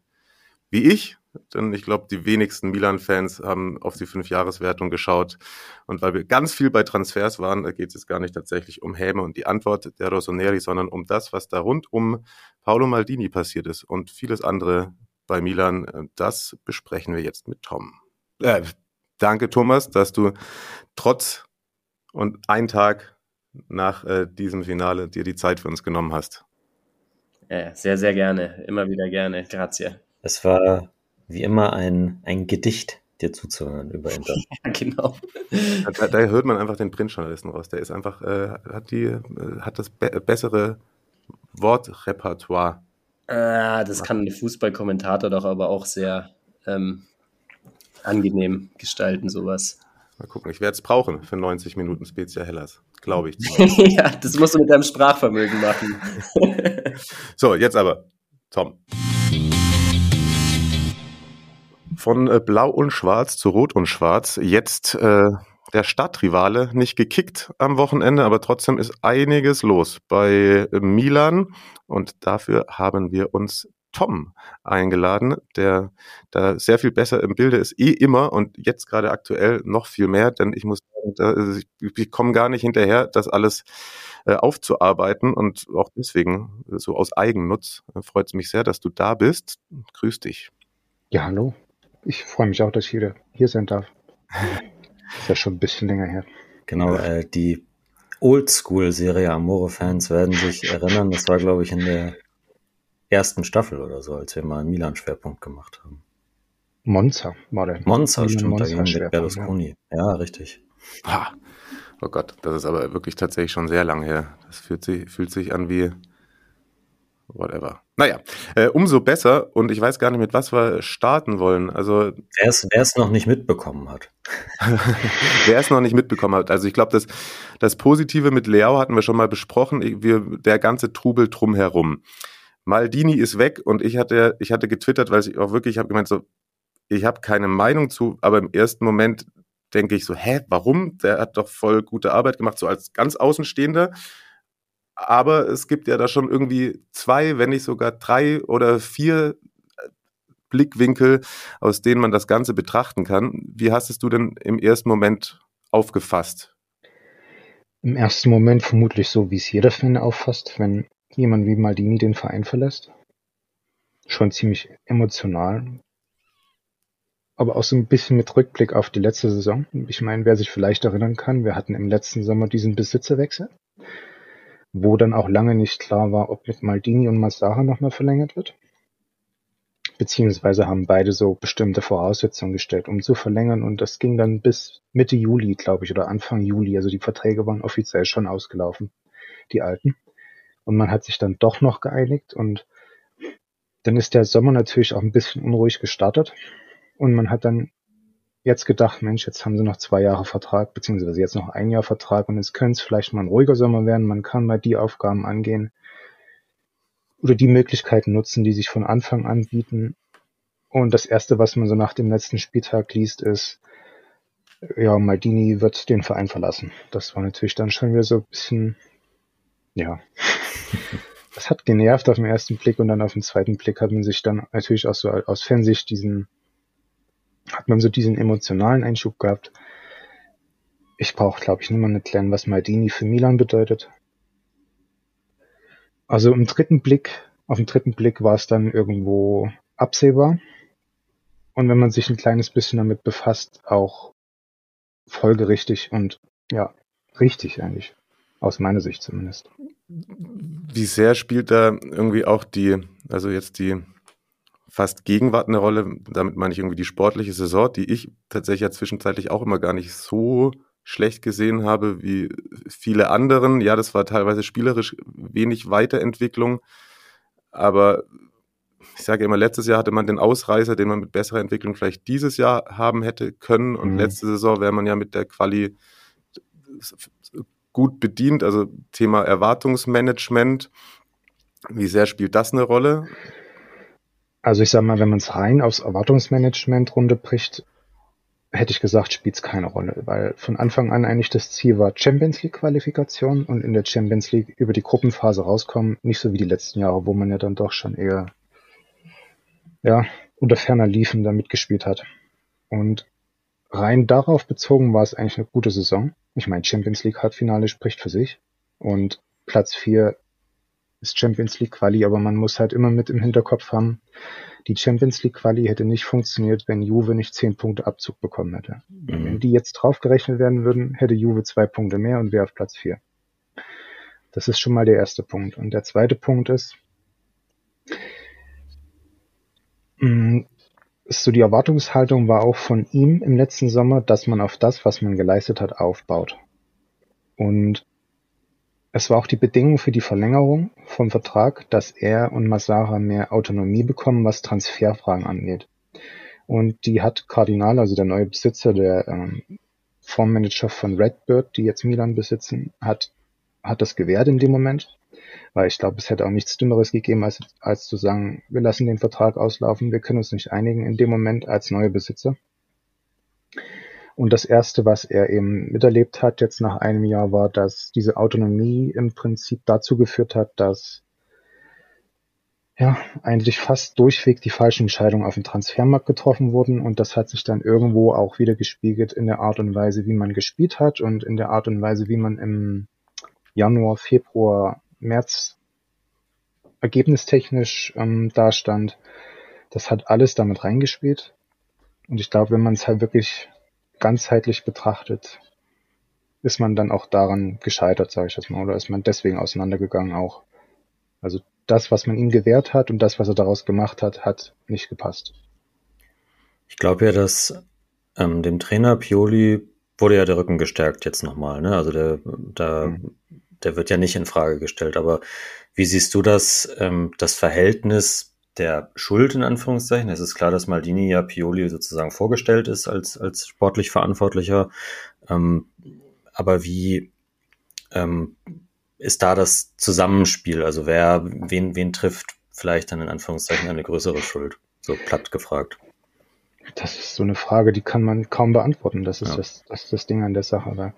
wie ich. Denn ich glaube, die wenigsten Milan-Fans haben auf die Fünfjahreswertung geschaut. Und weil wir ganz viel bei Transfers waren, da geht es jetzt gar nicht tatsächlich um Häme und die Antwort der Rossoneri, sondern um das, was da rund um Paolo Maldini passiert ist und vieles andere bei Milan. Äh, das besprechen wir jetzt mit Tom. Äh, danke, Thomas, dass du trotz und ein Tag nach äh, diesem Finale dir die Zeit für uns genommen hast. Ja, sehr, sehr gerne. Immer wieder gerne. Grazie. Es war wie immer ein, ein Gedicht dir zuzuhören über Internet. Ja, genau. Da, da hört man einfach den Printjournalisten raus. Der ist einfach, äh, hat die, äh, hat das be bessere Wortrepertoire. Ah, das kann ein Fußballkommentator doch aber auch sehr ähm, angenehm gestalten, sowas. Mal gucken, ich werde es brauchen für 90 Minuten Spezia Hellas. Glaube ich. ja, das musst du mit deinem Sprachvermögen machen. so, jetzt aber, Tom. Von äh, Blau und Schwarz zu Rot und Schwarz. Jetzt äh, der Stadtrivale nicht gekickt am Wochenende, aber trotzdem ist einiges los bei Milan und dafür haben wir uns Tom eingeladen, der da sehr viel besser im Bilde ist, eh immer und jetzt gerade aktuell noch viel mehr, denn ich muss sagen, ich, ich komme gar nicht hinterher, das alles äh, aufzuarbeiten und auch deswegen, so aus Eigennutz, äh, freut es mich sehr, dass du da bist. Grüß dich. Ja, hallo. Ich freue mich auch, dass ich wieder hier sein darf. Ist ja schon ein bisschen länger her. Genau, äh, die Oldschool-Serie Amore-Fans werden sich erinnern, das war, glaube ich, in der ersten Staffel oder so, als wir mal einen Milan-Schwerpunkt gemacht haben. Monza war der. Monza, Milan stimmt, Monza da ging mit Berlusconi. Ja. richtig. Ah, oh Gott, das ist aber wirklich tatsächlich schon sehr lang her. Das fühlt sich, fühlt sich an wie whatever. Naja, äh, umso besser und ich weiß gar nicht, mit was wir starten wollen. Also Wer es, noch nicht mitbekommen hat. Wer es noch nicht mitbekommen hat. Also ich glaube, das, das Positive mit Leao hatten wir schon mal besprochen. Ich- Wir, der ganze Trubel drumherum. Maldini ist weg und ich hatte, ich hatte getwittert, weil ich auch wirklich, ich habe gemeint so, ich habe keine Meinung zu, aber im ersten Moment denke ich so, hä, warum? Der hat doch voll gute Arbeit gemacht, so als ganz Außenstehender. Aber es gibt ja da schon irgendwie zwei, wenn nicht sogar drei oder vier äh, Blickwinkel, aus denen man das Ganze betrachten kann. Wie hast es du denn im ersten Moment aufgefasst? Im ersten Moment vermutlich so, wie es jeder Fan auffasst, wenn jemand wie Maldini den Verein verlässt. Schon ziemlich emotional. Aber auch so ein bisschen mit Rückblick auf die letzte Saison. Ich meine, wer sich vielleicht erinnern kann, wir hatten im letzten Sommer diesen Besitzerwechsel, wo dann auch lange nicht klar war, ob mit Maldini und Massara nochmal verlängert wird. Beziehungsweise haben beide so bestimmte Voraussetzungen gestellt, um zu verlängern. Und das ging dann bis Mitte Juli, glaube ich, oder Anfang Juli. Also die Verträge waren offiziell schon ausgelaufen, die alten. Und man hat sich dann doch noch geeinigt und dann ist der Sommer natürlich auch ein bisschen unruhig gestartet. Und man hat dann jetzt gedacht, Mensch, jetzt haben sie noch zwei Jahre Vertrag, beziehungsweise jetzt noch ein Jahr Vertrag und jetzt könnte es vielleicht mal ein ruhiger Sommer werden. Man kann mal die Aufgaben angehen oder die Möglichkeiten nutzen, die sich von Anfang an bieten. Und das erste, was man so nach dem letzten Spieltag liest, ist, ja, Maldini wird den Verein verlassen. Das war natürlich dann schon wieder so ein bisschen, ja, das hat genervt auf den ersten Blick und dann auf den zweiten Blick hat man sich dann natürlich auch so aus Fansicht diesen, hat man so diesen emotionalen Einschub gehabt. Ich brauche, glaube ich, niemand erklären, was Maldini für Milan bedeutet. Also im dritten Blick, auf den dritten Blick war es dann irgendwo absehbar. Und wenn man sich ein kleines bisschen damit befasst, auch folgerichtig und ja, richtig eigentlich. Aus meiner Sicht zumindest. Wie sehr spielt da irgendwie auch die, also jetzt die fast Gegenwart eine Rolle? Damit meine ich irgendwie die sportliche Saison, die ich tatsächlich ja zwischenzeitlich auch immer gar nicht so schlecht gesehen habe wie viele anderen. Ja, das war teilweise spielerisch wenig Weiterentwicklung, aber ich sage immer, letztes Jahr hatte man den Ausreißer, den man mit besserer Entwicklung vielleicht dieses Jahr haben hätte können und Mhm. letzte Saison wäre man ja mit der Quali gut bedient, also Thema Erwartungsmanagement. Wie sehr spielt das eine Rolle? Also ich sag mal, wenn man es rein aufs Erwartungsmanagement runterbricht, hätte ich gesagt, spielt es keine Rolle, weil von Anfang an eigentlich das Ziel war Champions League Qualifikation und in der Champions League über die Gruppenphase rauskommen, nicht so wie die letzten Jahre, wo man ja dann doch schon eher ja, unter ferner Liefen da mitgespielt hat. Und rein darauf bezogen war es eigentlich eine gute Saison. Ich meine, Champions League Halbfinale spricht für sich und Platz 4 ist Champions League Quali, aber man muss halt immer mit im Hinterkopf haben, die Champions League Quali hätte nicht funktioniert, wenn Juve nicht 10 Punkte Abzug bekommen hätte. Wenn die jetzt draufgerechnet werden würden, hätte Juve zwei Punkte mehr und wäre auf Platz 4. Das ist schon mal der erste Punkt. Und der zweite Punkt ist, mh, so die Erwartungshaltung war auch von ihm im letzten Sommer, dass man auf das, was man geleistet hat, aufbaut. Und es war auch die Bedingung für die Verlängerung vom Vertrag, dass er und Masara mehr Autonomie bekommen, was Transferfragen angeht. Und die hat Cardinal, also der neue Besitzer, der ähm, Fondsmanager von Redbird, die jetzt Milan besitzen, hat, hat das gewährt in dem Moment. Weil ich glaube, es hätte auch nichts Dümmeres gegeben, als, als zu sagen, wir lassen den Vertrag auslaufen, wir können uns nicht einigen in dem Moment als neue Besitzer. Und das Erste, was er eben miterlebt hat jetzt nach einem Jahr, war, dass diese Autonomie im Prinzip dazu geführt hat, dass ja, eigentlich fast durchweg die falschen Entscheidungen auf dem Transfermarkt getroffen wurden und das hat sich dann irgendwo auch wieder gespiegelt in der Art und Weise, wie man gespielt hat und in der Art und Weise, wie man im Januar, Februar, März ergebnistechnisch ähm, dastand. Das hat alles damit reingespielt und ich glaube, wenn man es halt wirklich ganzheitlich betrachtet, ist man dann auch daran gescheitert, sage ich jetzt mal, oder ist man deswegen auseinandergegangen auch. Also das, was man ihm gewährt hat und das, was er daraus gemacht hat, hat nicht gepasst. Ich glaube ja, dass ähm, dem Trainer Pioli wurde ja der Rücken gestärkt jetzt nochmal. Ne? Also der, der, mhm. Der wird ja nicht in Frage gestellt. Aber wie siehst du das, ähm, das Verhältnis der Schuld in Anführungszeichen. Es ist klar, dass Maldini ja Pioli sozusagen vorgestellt ist als, als sportlich Verantwortlicher. Ähm, aber wie ähm, ist da das Zusammenspiel? Also wer, wen, wen trifft vielleicht dann in Anführungszeichen eine größere Schuld? So platt gefragt. Das ist so eine Frage, die kann man kaum beantworten. Das ist, ja. das, das, ist das Ding an der Sache. Aber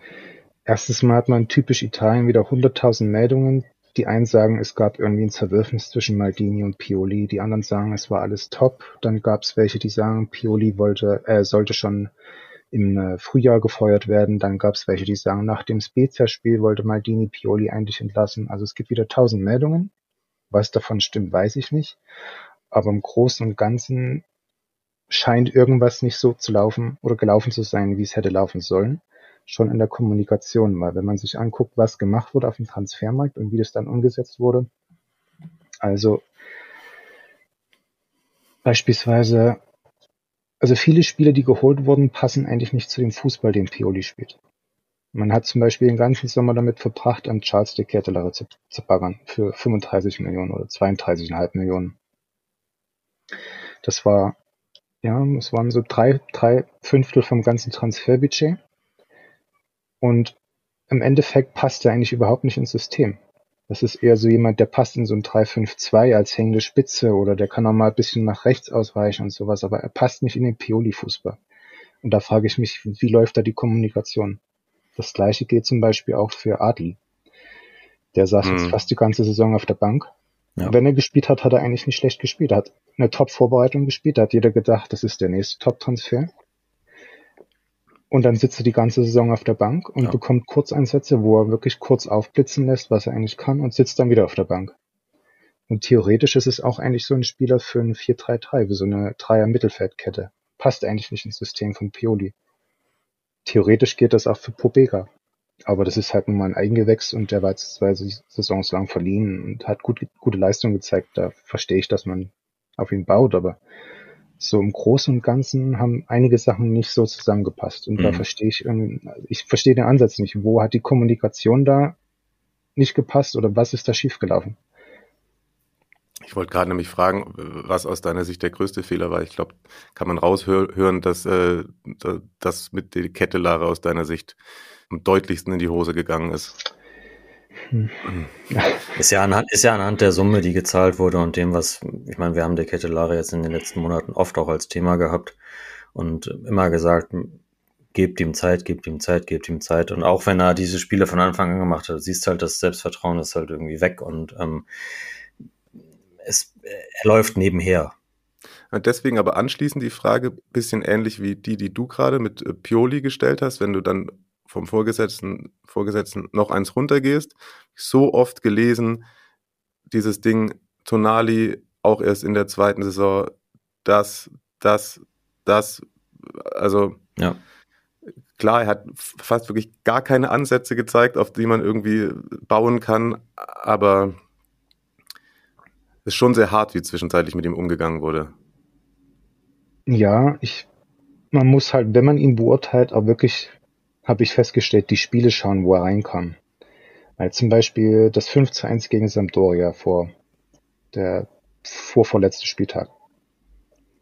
erstens mal hat man typisch Italien wieder 100.000 Meldungen, die einen sagen, es gab irgendwie ein Zerwürfnis zwischen Maldini und Pioli, die anderen sagen, es war alles top. Dann gab es welche, die sagen, Pioli wollte, äh, sollte schon im äh, Frühjahr gefeuert werden. Dann gab es welche, die sagen, nach dem Spezia-Spiel wollte Maldini Pioli eigentlich entlassen. Also es gibt wieder tausend Meldungen. Was davon stimmt, weiß ich nicht. Aber im Großen und Ganzen scheint irgendwas nicht so zu laufen oder gelaufen zu sein, wie es hätte laufen sollen schon in der Kommunikation, weil wenn man sich anguckt, was gemacht wurde auf dem Transfermarkt und wie das dann umgesetzt wurde, also beispielsweise, also viele Spiele, die geholt wurden, passen eigentlich nicht zu dem Fußball, den Pioli spielt. Man hat zum Beispiel den ganzen Sommer damit verbracht, an Charles de Kettelare zu, zu baggern für 35 Millionen oder 32,5 Millionen. Das war, ja, es waren so drei, drei Fünftel vom ganzen Transferbudget. Und im Endeffekt passt er eigentlich überhaupt nicht ins System. Das ist eher so jemand, der passt in so ein 3-5-2 als hängende Spitze oder der kann auch mal ein bisschen nach rechts ausweichen und sowas, aber er passt nicht in den Pioli-Fußball. Und da frage ich mich, wie läuft da die Kommunikation? Das gleiche geht zum Beispiel auch für Adli. Der saß hm. jetzt fast die ganze Saison auf der Bank. Ja. Wenn er gespielt hat, hat er eigentlich nicht schlecht gespielt. Er hat eine Top-Vorbereitung gespielt. Da hat jeder gedacht, das ist der nächste Top-Transfer. Und dann sitzt er die ganze Saison auf der Bank und ja. bekommt Kurzeinsätze, wo er wirklich kurz aufblitzen lässt, was er eigentlich kann, und sitzt dann wieder auf der Bank. Und theoretisch ist es auch eigentlich so ein Spieler für ein 4-3-3, wie so eine Dreier-Mittelfeldkette. Passt eigentlich nicht ins System von Pioli. Theoretisch geht das auch für Pobega. Aber das ist halt nun mal ein Eigengewächs und der war jetzt zwei Saisons lang verliehen und hat gut, gute Leistung gezeigt. Da verstehe ich, dass man auf ihn baut, aber so im Großen und Ganzen haben einige Sachen nicht so zusammengepasst. Und mhm. da verstehe ich, ich verstehe den Ansatz nicht. Wo hat die Kommunikation da nicht gepasst oder was ist da schiefgelaufen? Ich wollte gerade nämlich fragen, was aus deiner Sicht der größte Fehler war. Ich glaube, kann man raushören, dass äh, das mit der Kette Lara aus deiner Sicht am deutlichsten in die Hose gegangen ist. Ist ja, anhand, ist ja anhand der Summe, die gezahlt wurde und dem, was, ich meine, wir haben der Kettelare jetzt in den letzten Monaten oft auch als Thema gehabt und immer gesagt, gebt ihm Zeit, gebt ihm Zeit, gebt ihm Zeit. Und auch wenn er diese Spiele von Anfang an gemacht hat, siehst halt, das Selbstvertrauen ist halt irgendwie weg und ähm, es, er läuft nebenher. Deswegen aber anschließend die Frage, bisschen ähnlich wie die, die du gerade mit äh, Pioli gestellt hast, wenn du dann vom Vorgesetzten, Vorgesetzten noch eins runtergehst. So oft gelesen, dieses Ding Tonali auch erst in der zweiten Saison, das, das, das, also ja. klar, er hat fast wirklich gar keine Ansätze gezeigt, auf die man irgendwie bauen kann, aber es ist schon sehr hart, wie zwischenzeitlich mit ihm umgegangen wurde. Ja, ich, man muss halt, wenn man ihn beurteilt, auch wirklich, habe ich festgestellt, die Spiele schauen, wo er reinkam. Weil zum Beispiel das 5 zu 1 gegen Sampdoria vor der vorvorletzte Spieltag.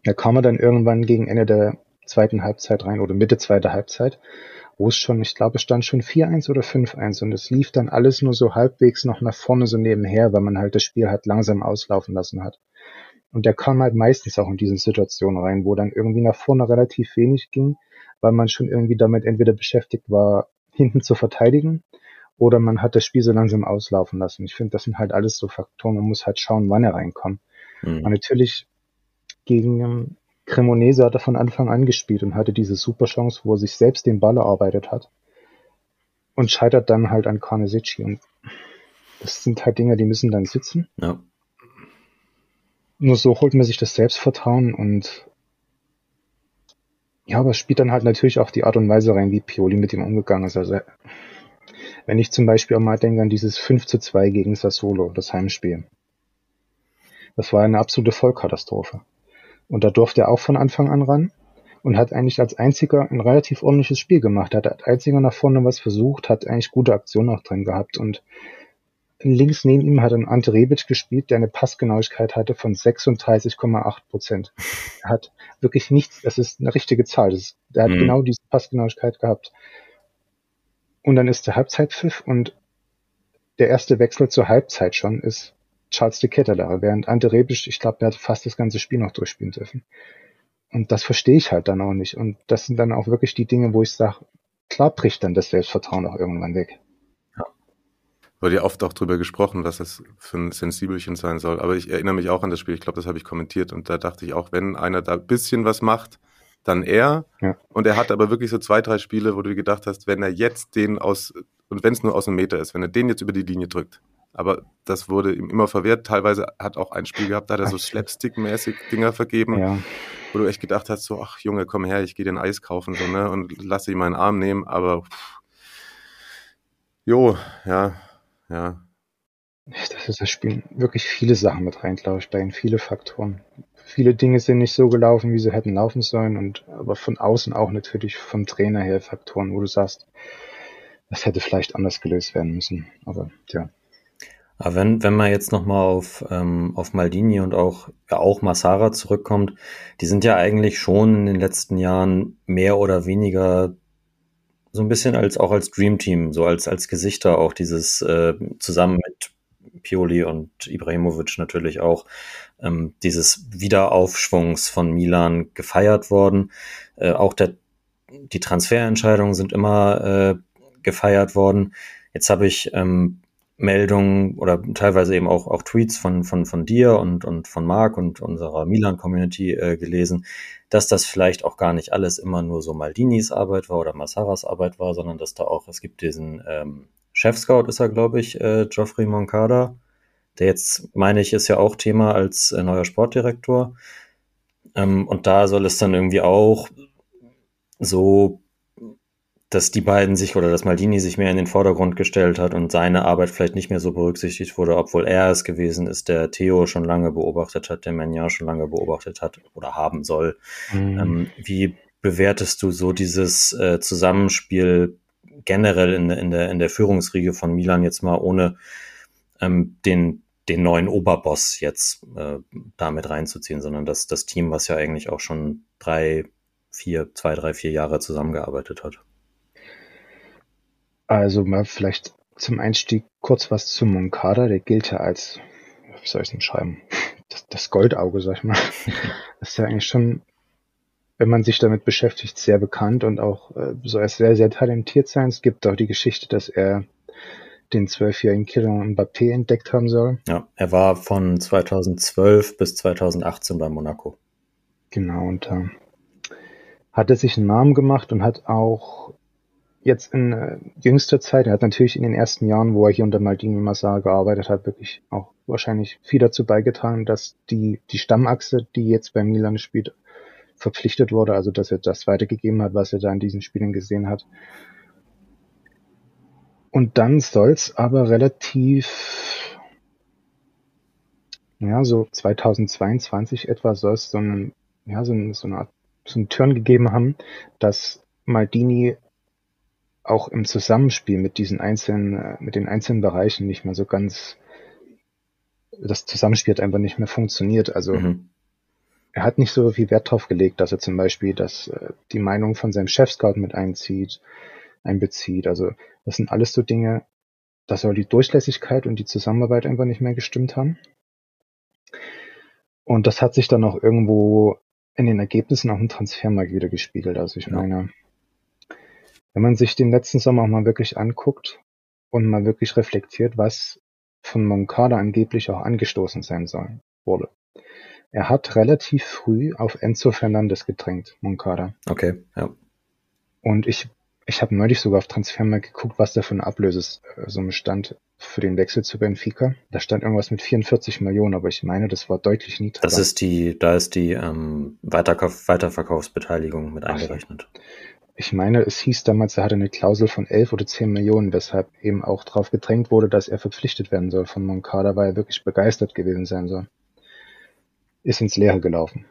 Da kam er dann irgendwann gegen Ende der zweiten Halbzeit rein oder Mitte zweiter Halbzeit, wo es schon, ich glaube, es stand schon 4-1 oder 5-1 und es lief dann alles nur so halbwegs noch nach vorne so nebenher, weil man halt das Spiel halt langsam auslaufen lassen hat. Und der kam halt meistens auch in diesen Situationen rein, wo dann irgendwie nach vorne relativ wenig ging, weil man schon irgendwie damit entweder beschäftigt war, hinten zu verteidigen oder man hat das Spiel so langsam auslaufen lassen. Ich finde, das sind halt alles so Faktoren. Man muss halt schauen, wann er reinkommt. Mhm. Und natürlich gegen ähm, Cremonese hat er von Anfang an gespielt und hatte diese super Chance, wo er sich selbst den Ball erarbeitet hat und scheitert dann halt an Carnesici. Und das sind halt Dinge, die müssen dann sitzen. Ja. Nur so holt man sich das Selbstvertrauen und ja, aber es spielt dann halt natürlich auch die Art und Weise rein, wie Pioli mit ihm umgegangen ist. Also wenn ich zum Beispiel auch mal denke an dieses 5 zu 2 gegen Sassolo, das Heimspiel. Das war eine absolute Vollkatastrophe. Und da durfte er auch von Anfang an ran und hat eigentlich als einziger ein relativ ordentliches Spiel gemacht. Hat als einziger nach vorne was versucht, hat eigentlich gute Aktionen auch drin gehabt und links neben ihm hat ein Ante Rebic gespielt, der eine Passgenauigkeit hatte von 36,8 Prozent. Er hat wirklich nichts, das ist eine richtige Zahl. Das er hat mhm. genau diese Passgenauigkeit gehabt. Und dann ist der Halbzeitpfiff und der erste Wechsel zur Halbzeit schon ist Charles de Ketteler, während Ante Rebic, ich glaube, der hat fast das ganze Spiel noch durchspielen dürfen. Und das verstehe ich halt dann auch nicht. Und das sind dann auch wirklich die Dinge, wo ich sage, klar bricht dann das Selbstvertrauen auch irgendwann weg. Wurde ja oft auch drüber gesprochen, was das für ein Sensibelchen sein soll. Aber ich erinnere mich auch an das Spiel, ich glaube, das habe ich kommentiert. Und da dachte ich auch, wenn einer da ein bisschen was macht, dann er. Ja. Und er hat aber wirklich so zwei, drei Spiele, wo du gedacht hast, wenn er jetzt den aus, und wenn es nur aus einem Meter ist, wenn er den jetzt über die Linie drückt, aber das wurde ihm immer verwehrt. Teilweise hat auch ein Spiel gehabt, da hat er so Slapstick-mäßig Dinger vergeben, ja. wo du echt gedacht hast, so, ach Junge, komm her, ich gehe den Eis kaufen, so, ne, und lass ihn meinen Arm nehmen, aber pff. jo, ja, ja. Das ist das Spiel wirklich viele Sachen mit rein, glaube ich, bei ihm, viele Faktoren. Viele Dinge sind nicht so gelaufen, wie sie hätten laufen sollen, und aber von außen auch natürlich vom Trainer her Faktoren, wo du sagst, das hätte vielleicht anders gelöst werden müssen. Aber ja. Aber wenn, wenn man jetzt nochmal auf, ähm, auf Maldini und auch, ja, auch Massara zurückkommt, die sind ja eigentlich schon in den letzten Jahren mehr oder weniger so ein bisschen als auch als Dream Team, so als, als Gesichter auch dieses äh, zusammen mit Pioli und Ibrahimovic natürlich auch ähm, dieses Wiederaufschwungs von Milan gefeiert worden. Äh, auch der, die Transferentscheidungen sind immer äh, gefeiert worden. Jetzt habe ich ähm, Meldungen oder teilweise eben auch, auch Tweets von, von, von dir und, und von Marc und unserer Milan-Community äh, gelesen, dass das vielleicht auch gar nicht alles immer nur so Maldinis Arbeit war oder Massaras Arbeit war, sondern dass da auch, es gibt diesen ähm, Chef-Scout ist er, glaube ich, äh, Geoffrey Moncada, der jetzt, meine ich, ist ja auch Thema als äh, neuer Sportdirektor. Ähm, und da soll es dann irgendwie auch so dass die beiden sich oder dass Maldini sich mehr in den Vordergrund gestellt hat und seine Arbeit vielleicht nicht mehr so berücksichtigt wurde, obwohl er es gewesen ist, der Theo schon lange beobachtet hat, der Menja schon lange beobachtet hat oder haben soll. Mhm. Ähm, wie bewertest du so dieses äh, Zusammenspiel generell in, in, der, in der Führungsriege von Milan jetzt mal ohne ähm, den, den neuen Oberboss jetzt äh, damit reinzuziehen, sondern das, das Team, was ja eigentlich auch schon drei, vier, zwei, drei, vier Jahre zusammengearbeitet hat? Also mal vielleicht zum Einstieg kurz was zu Moncada. Der gilt ja als, wie soll ich es denn schreiben? Das, das Goldauge, sag ich mal. Das ist ja eigentlich schon, wenn man sich damit beschäftigt, sehr bekannt und auch äh, soll er sehr, sehr talentiert sein. Es gibt auch die Geschichte, dass er den zwölfjährigen Killer Mbappé entdeckt haben soll. Ja, er war von 2012 bis 2018 bei Monaco. Genau, und äh, hat er sich einen Namen gemacht und hat auch jetzt in äh, jüngster Zeit, er hat natürlich in den ersten Jahren, wo er hier unter Maldini Massar gearbeitet hat, wirklich auch wahrscheinlich viel dazu beigetragen, dass die, die Stammachse, die jetzt bei Milan spielt, verpflichtet wurde, also dass er das weitergegeben hat, was er da in diesen Spielen gesehen hat. Und dann soll's aber relativ, ja, so 2022 etwa soll es so einen ja, so, so eine Art, so einen Turn gegeben haben, dass Maldini auch im Zusammenspiel mit diesen einzelnen, äh, mit den einzelnen Bereichen nicht mehr so ganz, das Zusammenspiel hat einfach nicht mehr funktioniert. Also mhm. er hat nicht so viel Wert drauf gelegt, dass er zum Beispiel dass äh, die Meinung von seinem Chef-Scout mit einzieht, einbezieht. Also das sind alles so Dinge, da soll die Durchlässigkeit und die Zusammenarbeit einfach nicht mehr gestimmt haben. Und das hat sich dann auch irgendwo in den Ergebnissen auf dem Transfermarkt wieder gespiegelt. Also ich ja. meine, wenn man sich den letzten Sommer auch mal wirklich anguckt und mal wirklich reflektiert, was von Moncada angeblich auch angestoßen sein soll, wurde. Er hat relativ früh auf Enzo Fernandes gedrängt, Moncada. Okay, ja. Und ich, ich habe neulich sogar auf Transfermarkt geguckt, was da für eine Ablösesumme stand für den Wechsel zu Benfica. Da stand irgendwas mit 44 Millionen, aber ich meine, das war deutlich niedriger. Das ist die, da ist die ähm, Weiterkauf, Weiterverkaufsbeteiligung mit eingerechnet. Ach, ich meine, es hieß damals, er hatte eine Klausel von 11 oder 10 Millionen, weshalb eben auch darauf gedrängt wurde, dass er verpflichtet werden soll von Moncada, weil er wirklich begeistert gewesen sein soll. Ist ins Leere gelaufen.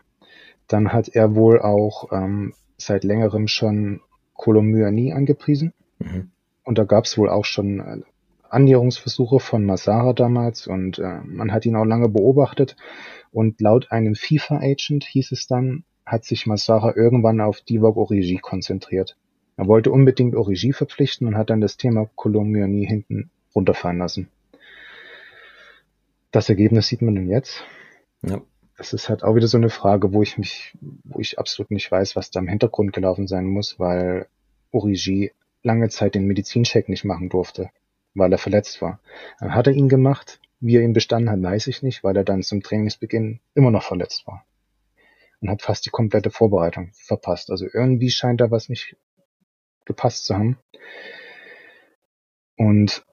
Dann hat er wohl auch ähm, seit längerem schon Colomyani angepriesen. Mhm. Und da gab es wohl auch schon äh, Annäherungsversuche von Masara damals und äh, man hat ihn auch lange beobachtet. Und laut einem FIFA-Agent hieß es dann, hat sich Massara irgendwann auf Divock Origi konzentriert. Er wollte unbedingt Origi verpflichten und hat dann das Thema Colombiani hinten runterfallen lassen. Das Ergebnis sieht man denn jetzt. Ja. Das ist halt auch wieder so eine Frage, wo ich mich, wo ich absolut nicht weiß, was da im Hintergrund gelaufen sein muss, weil Origi lange Zeit den Medizincheck nicht machen durfte, weil er verletzt war. Dann hat er ihn gemacht. Wie er ihn bestanden hat, weiß ich nicht, weil er dann zum Trainingsbeginn immer noch verletzt war und hat fast die komplette Vorbereitung verpasst. Also irgendwie scheint da was nicht gepasst zu haben. Und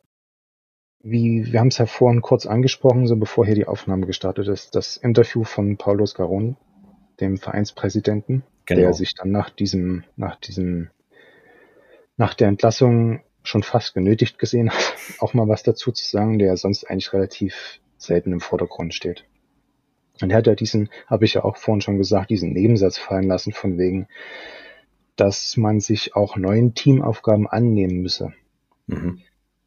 wie, wir haben es ja vorhin kurz angesprochen, so bevor hier die Aufnahme gestartet ist, das Interview von Paulo Scaroni, dem Vereinspräsidenten, genau. der sich dann nach diesem, nach diesem, nach der Entlassung schon fast genötigt gesehen hat, auch mal was dazu zu sagen, der sonst eigentlich relativ selten im Vordergrund steht. Und er hat ja diesen, habe ich ja auch vorhin schon gesagt, diesen Nebensatz fallen lassen von wegen, dass man sich auch neuen Teamaufgaben annehmen müsse. Mhm.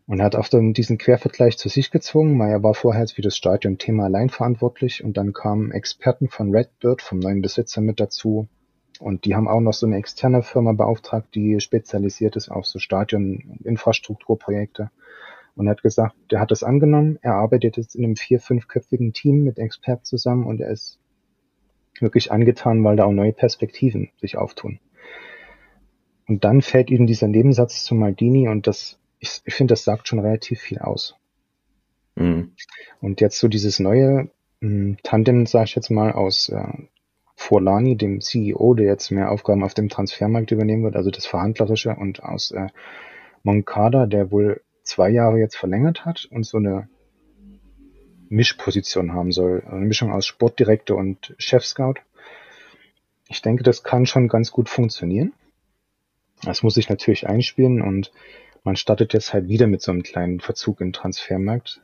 Und er hat auch dann diesen Quervergleich zu sich gezwungen, weil er war vorher für das Stadion-Thema allein verantwortlich und dann kamen Experten von Redbird, vom neuen Besitzer mit dazu. Und die haben auch noch so eine externe Firma beauftragt, die spezialisiert ist auf so Stadion-Infrastrukturprojekte und er hat gesagt, der hat das angenommen, er arbeitet jetzt in einem vier-, fünfköpfigen Team mit Experten zusammen und er ist wirklich angetan, weil da auch neue Perspektiven sich auftun. Und dann fällt ihm dieser Nebensatz zu Maldini und das, ich, ich finde, das sagt schon relativ viel aus. Mhm. Und jetzt so dieses neue mh, hm, Tandem, sage ich jetzt mal, aus äh, Forlani, dem CEO, der jetzt mehr Aufgaben auf dem Transfermarkt übernehmen wird, also das Verhandlerische, und aus äh, Moncada, der wohl zwei Jahre jetzt verlängert hat und so eine Mischposition haben soll. Eine Mischung aus Sportdirektor und Chef-Scout. Ich denke, das kann schon ganz gut funktionieren. Das muss sich natürlich einspielen und man startet jetzt halt wieder mit so einem kleinen Verzug im Transfermarkt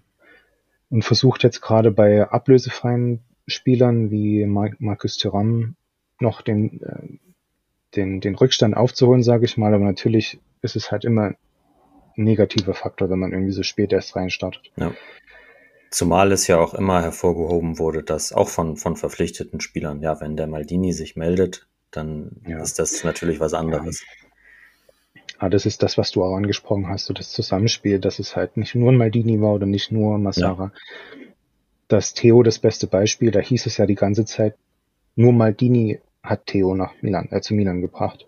und versucht jetzt gerade bei ablösefreien Spielern wie Marcus Thuram noch den, äh, den, den Rückstand aufzuholen, sage ich mal. Aber natürlich ist es halt immer negativer Faktor, wenn man irgendwie so spät erst reinstartet. Ja. Zumal es ja auch immer hervorgehoben wurde, dass auch von, von verpflichteten Spielern, ja, wenn der Maldini sich meldet, dann ja. ist das natürlich was anderes. Ja. Ah, das ist das, was du auch angesprochen hast, so das Zusammenspiel, dass es halt nicht nur ein Maldini war oder nicht nur Massara. Ja. Das Theo das beste Beispiel, da hieß es ja die ganze Zeit, nur Maldini hat Theo nach Milan, äh, zu Milan gebracht.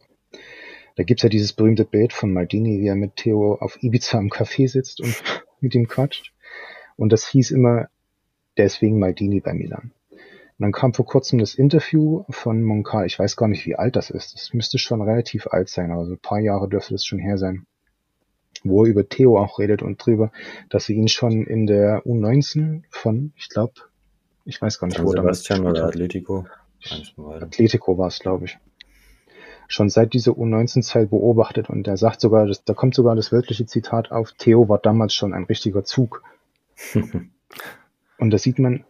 Da gibt's ja dieses berühmte Bild von Maldini, wie er mit Theo auf Ibiza im Café sitzt und mit ihm quatscht. Und das hieß immer, deswegen Maldini bei Milan. Und dann kam vor kurzem das Interview von Moncal. Ich weiß gar nicht, wie alt das ist. Das müsste schon relativ alt sein, also ein paar Jahre dürfte das schon her sein. Wo er über Theo auch redet und drüber, dass sie ihn schon in der U19 von, ich glaube, ich weiß gar nicht, wo Sebastian oder Atletico. Atletico war es, glaube ich schon seit dieser U19-Zeit beobachtet und er sagt sogar, das, da kommt sogar das wörtliche Zitat auf, Theo war damals schon ein richtiger Zug. und da sieht man,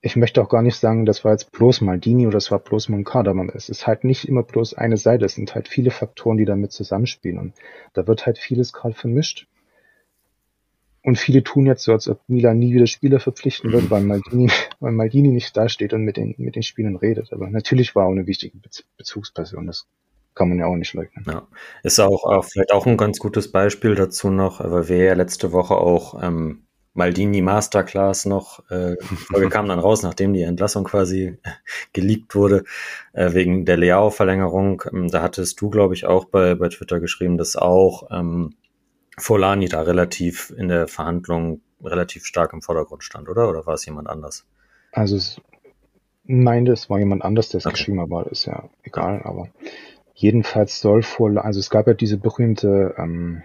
ich möchte auch gar nicht sagen, das war jetzt bloß Maldini oder das war bloß Moncada, aber es ist halt nicht immer bloß eine Seite, es sind halt viele Faktoren, die damit zusammenspielen und da wird halt vieles gerade vermischt. Und viele tun jetzt so, als ob Milan nie wieder Spieler verpflichten wird, weil Maldini, weil Maldini nicht dasteht und mit den, mit den Spielern redet. Aber natürlich war er eine wichtige Bezugsperson. Das kann man ja auch nicht leugnen. Ja, ist auch, auch vielleicht auch ein ganz gutes Beispiel dazu noch, weil wir ja letzte Woche auch ähm, Maldini Masterclass noch, äh, die Folge kam dann raus, nachdem die Entlassung quasi geleakt wurde, äh, wegen der Leao-Verlängerung. Ähm, da hattest du, glaube ich, auch bei, bei Twitter geschrieben, dass auch ähm, Folani da relativ in der Verhandlung relativ stark im Vordergrund stand, oder? Oder war es jemand anders? Also es meinte, es war jemand anders, der es okay. geschrieben hat, aber ist ja egal, aber jedenfalls soll Folani, also es gab ja diese berühmte, ähm,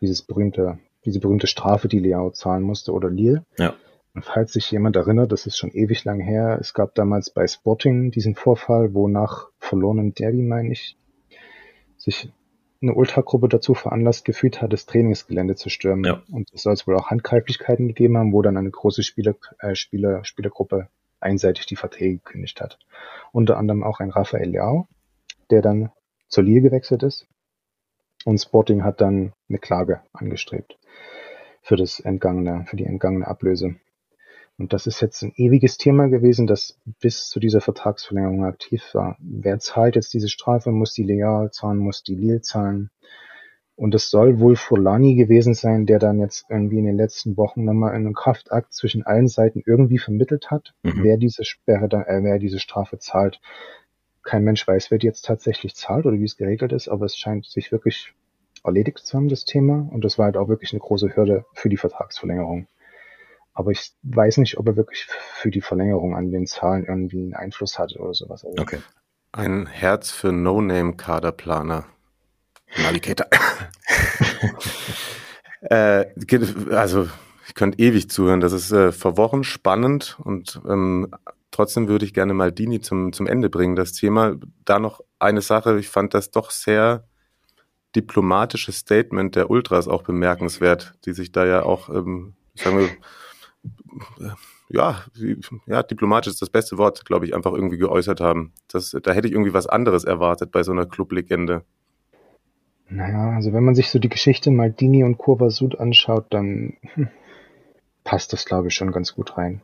dieses berühmte, diese berühmte Strafe, die Leao zahlen musste, oder Lille. Ja. Und falls sich jemand erinnert, das ist schon ewig lang her, es gab damals bei Sporting diesen Vorfall, wo nach verlorenem Derby, meine ich, sich eine Ultragruppe dazu veranlasst gefühlt hat, das Trainingsgelände zu stürmen. Ja. Und es soll es wohl auch Handgreiflichkeiten gegeben haben, wo dann eine große Spieler, äh, Spieler, Spielergruppe einseitig die Verträge gekündigt hat. Unter anderem auch ein Rafael Leao, der dann zur Lille gewechselt ist. Und Sporting hat dann eine Klage angestrebt für das entgangene, für die entgangene Ablöse. Und das ist jetzt ein ewiges Thema gewesen, das bis zu dieser Vertragsverlängerung aktiv war. Wer zahlt jetzt diese Strafe? Muss die Leal zahlen? Muss die Lille zahlen? Und es soll wohl Fulani gewesen sein, der dann jetzt irgendwie in den letzten Wochen nochmal einen Kraftakt zwischen allen Seiten irgendwie vermittelt hat, mhm. wer diese Sperre, da, äh, wer diese Strafe zahlt. Kein Mensch weiß, wer die jetzt tatsächlich zahlt oder wie es geregelt ist, aber es scheint sich wirklich erledigt zu haben, das Thema. Und das war halt auch wirklich eine große Hürde für die Vertragsverlängerung. Aber ich weiß nicht, ob er wirklich für die Verlängerung an den Zahlen irgendwie einen Einfluss hatte oder sowas. Also okay. Ein Herz für No-Name-Kaderplaner. Navigator. äh, also, ich könnte ewig zuhören. Das ist äh, vor Wochen spannend und ähm, trotzdem würde ich gerne Maldini zum, zum Ende bringen, das Thema. Da noch eine Sache, ich fand das doch sehr diplomatische Statement der Ultras auch bemerkenswert, die sich da ja auch, ähm, sagen wir, ja, ja, diplomatisch ist das beste Wort, glaube ich, einfach irgendwie geäußert haben. Das, da hätte ich irgendwie was anderes erwartet bei so einer Clublegende. Naja, also wenn man sich so die Geschichte Maldini und Kurva Sud anschaut, dann hm, passt das, glaube ich, schon ganz gut rein.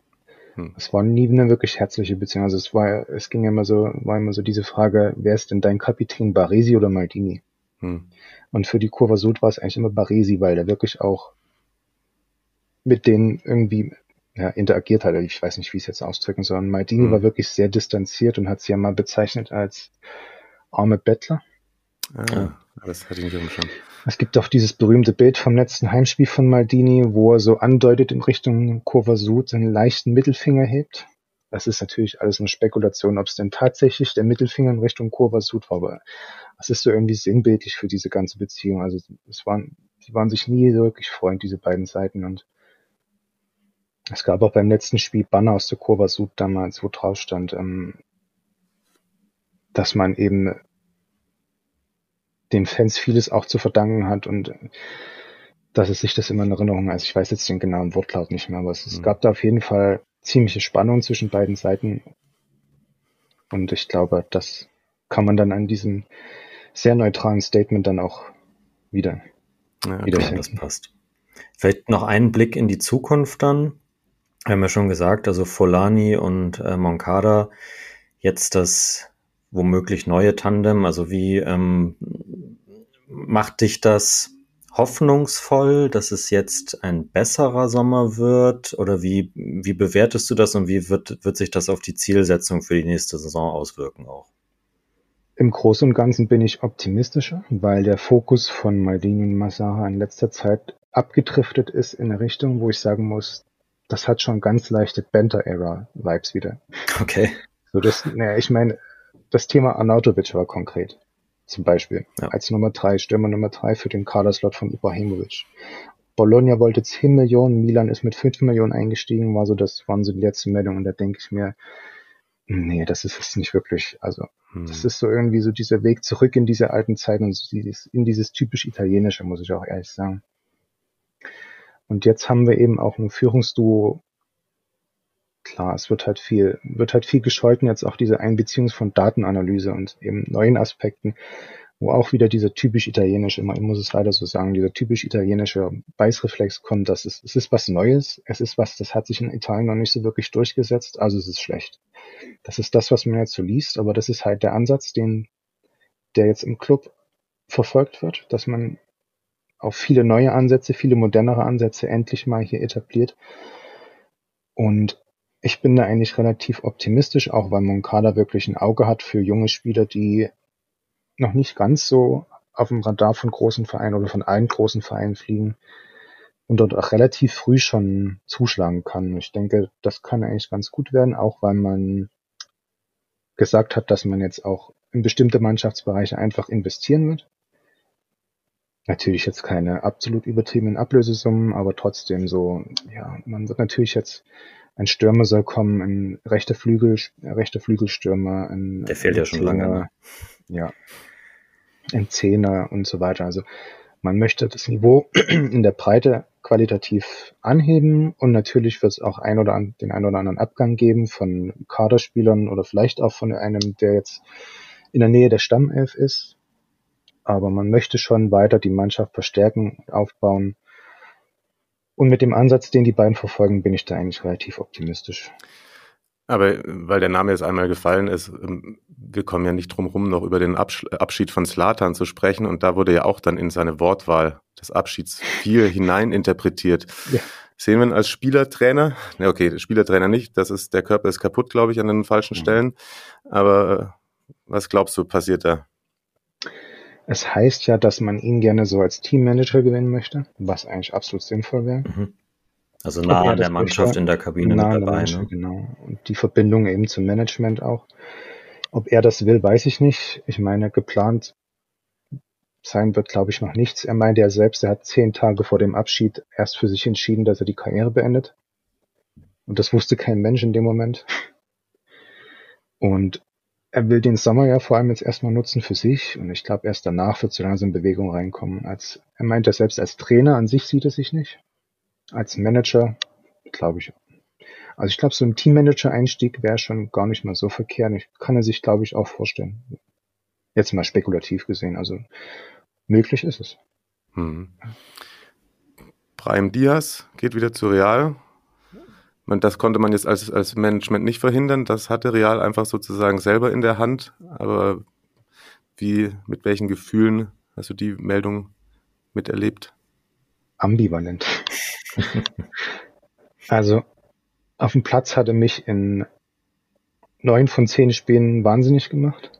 Hm. Es war nie eine wirklich herzliche Beziehung. Also es war, es ging immer so, war immer so diese Frage, wer ist denn dein Kapitän, Baresi oder Maldini? Hm. Und für die Kurva Sud war es eigentlich immer Baresi, weil der wirklich auch mit denen irgendwie ja, interagiert hat. Ich weiß nicht, wie ich es jetzt ausdrücken soll. Maldini mhm. war wirklich sehr distanziert und hat sie ja mal bezeichnet als arme Bettler. Ah, ja. das hatte ich nicht schon. Es gibt auch dieses berühmte Bild vom letzten Heimspiel von Maldini, wo er so andeutet in Richtung Kurva Sud seinen leichten Mittelfinger hebt. Das ist natürlich alles eine Spekulation, ob es denn tatsächlich der Mittelfinger in Richtung Kurva Sud war, aber es ist so irgendwie sinnbildlich für diese ganze Beziehung. Also es waren, die waren sich nie wirklich Freund, diese beiden Seiten und es gab auch beim letzten Spiel Banner aus der Kurva Sud damals, wo drauf stand, ähm, dass man eben den Fans vieles auch zu verdanken hat und dass es sich das immer in Erinnerung, also ich weiß jetzt den genauen Wortlaut nicht mehr, aber es, es mhm. gab da auf jeden Fall ziemliche Spannung zwischen beiden Seiten und ich glaube, das kann man dann an diesem sehr neutralen Statement dann auch wieder ja, okay, das passt. Vielleicht noch einen Blick in die Zukunft dann. Wir haben ja schon gesagt, also Folani und äh, Moncada, jetzt das womöglich neue Tandem, also wie ähm, macht dich das hoffnungsvoll, dass es jetzt ein besserer Sommer wird? Oder wie, wie bewertest du das und wie wird, wird sich das auf die Zielsetzung für die nächste Saison auswirken auch? Im Großen und Ganzen bin ich optimistischer, weil der Fokus von Maldini und Massaha in letzter Zeit abgedriftet ist in eine Richtung, wo ich sagen muss, das hat schon ganz leichte Benter-Era-Vibes wieder. Okay. So das, naja, ich meine, das Thema Arnautovic war konkret. Zum Beispiel. Ja. Als Nummer drei, Stürmer Nummer drei für den Kaderslot von Ibrahimovic. Bologna wollte 10 Millionen, Milan ist mit 5 Millionen eingestiegen, war so, das waren so die letzten Meldungen und da denke ich mir, nee, das ist es nicht wirklich. Also, hm. das ist so irgendwie so dieser Weg zurück in diese alten Zeiten und so dieses, in dieses typisch Italienische, muss ich auch ehrlich sagen. Und jetzt haben wir eben auch ein Führungsduo klar, es wird halt viel, wird halt viel gescholten, jetzt auch diese Einbeziehung von Datenanalyse und eben neuen Aspekten, wo auch wieder dieser typisch italienische, ich muss es leider so sagen, dieser typisch italienische Beißreflex kommt, dass es, es ist was Neues, es ist was, das hat sich in Italien noch nicht so wirklich durchgesetzt, also es ist schlecht. Das ist das, was man jetzt so liest, aber das ist halt der Ansatz, den, der jetzt im Club verfolgt wird, dass man auf viele neue Ansätze, viele modernere Ansätze endlich mal hier etabliert. Und ich bin da eigentlich relativ optimistisch, auch weil Moncada wirklich ein Auge hat für junge Spieler, die noch nicht ganz so auf dem Radar von großen Vereinen oder von allen großen Vereinen fliegen und dort auch relativ früh schon zuschlagen kann. Ich denke, das kann eigentlich ganz gut werden, auch weil man gesagt hat, dass man jetzt auch in bestimmte Mannschaftsbereiche einfach investieren wird. Natürlich jetzt keine absolut übertriebenen Ablösesummen, aber trotzdem so, ja, man wird natürlich jetzt ein Stürmer soll kommen, ein rechter Flügel, rechter Flügelstürmer, ein Der fehlt ein ja schon lange. Ne? Ja. Ein Zehner und so weiter. Also man möchte das Niveau in der Breite qualitativ anheben und natürlich wird es auch ein oder an, den einen oder anderen Abgang geben von Kaderspielern oder vielleicht auch von einem, der jetzt in der Nähe der Stammelf ist. Aber man möchte schon weiter die Mannschaft verstärken, aufbauen. Und mit dem Ansatz, den die beiden verfolgen, bin ich da eigentlich relativ optimistisch. Aber weil der Name jetzt einmal gefallen ist, ähm, wir kommen ja nicht drum rum, noch über den Abschied von Slatan zu sprechen. Und da wurde ja auch dann in seine Wortwahl des Abschieds viel hineininterpretiert. Ja. Sehen wir ihn als Spielertrainer? Ja, okay, Spielertrainer nicht. Das ist, der Körper ist kaputt, glaube ich, an den falschen mhm. Stellen. Aber äh, was glaubst du, passiert da? Es heißt ja, dass man ihn gerne so als Teammanager gewinnen möchte, was eigentlich absolut sinnvoll wäre. Mhm. Also nah an der Mannschaft in der Kabine nah mit dabei. ne? Genau. Und die Verbindung eben zum Management auch. Ob er das will, weiß ich nicht. Ich meine, geplant sein wird, glaube ich, noch nichts. Er meinte ja selbst, er hat zehn Tage vor dem Abschied erst für sich entschieden, dass er die Karriere beendet. Und das wusste kein Mensch in dem Moment. Und er will den Sommer ja vor allem jetzt erstmal nutzen für sich und ich glaube erst danach wird so langsam Bewegung reinkommen. Als er meint er selbst als Trainer an sich sieht er sich nicht. Als Manager glaube ich. Also ich glaube so ein Teammanager-Einstieg wäre schon gar nicht mal so verkehrt. Ich kann er sich glaube ich auch vorstellen. Jetzt mal spekulativ gesehen. Also möglich ist es. Hm. Brahim Diaz geht wieder zu Real das konnte man jetzt als, als Management nicht verhindern. Das hatte Real einfach sozusagen selber in der Hand. Aber wie, mit welchen Gefühlen hast du die Meldung miterlebt? Ambivalent. also, auf dem Platz hatte mich in neun von zehn Spielen wahnsinnig gemacht.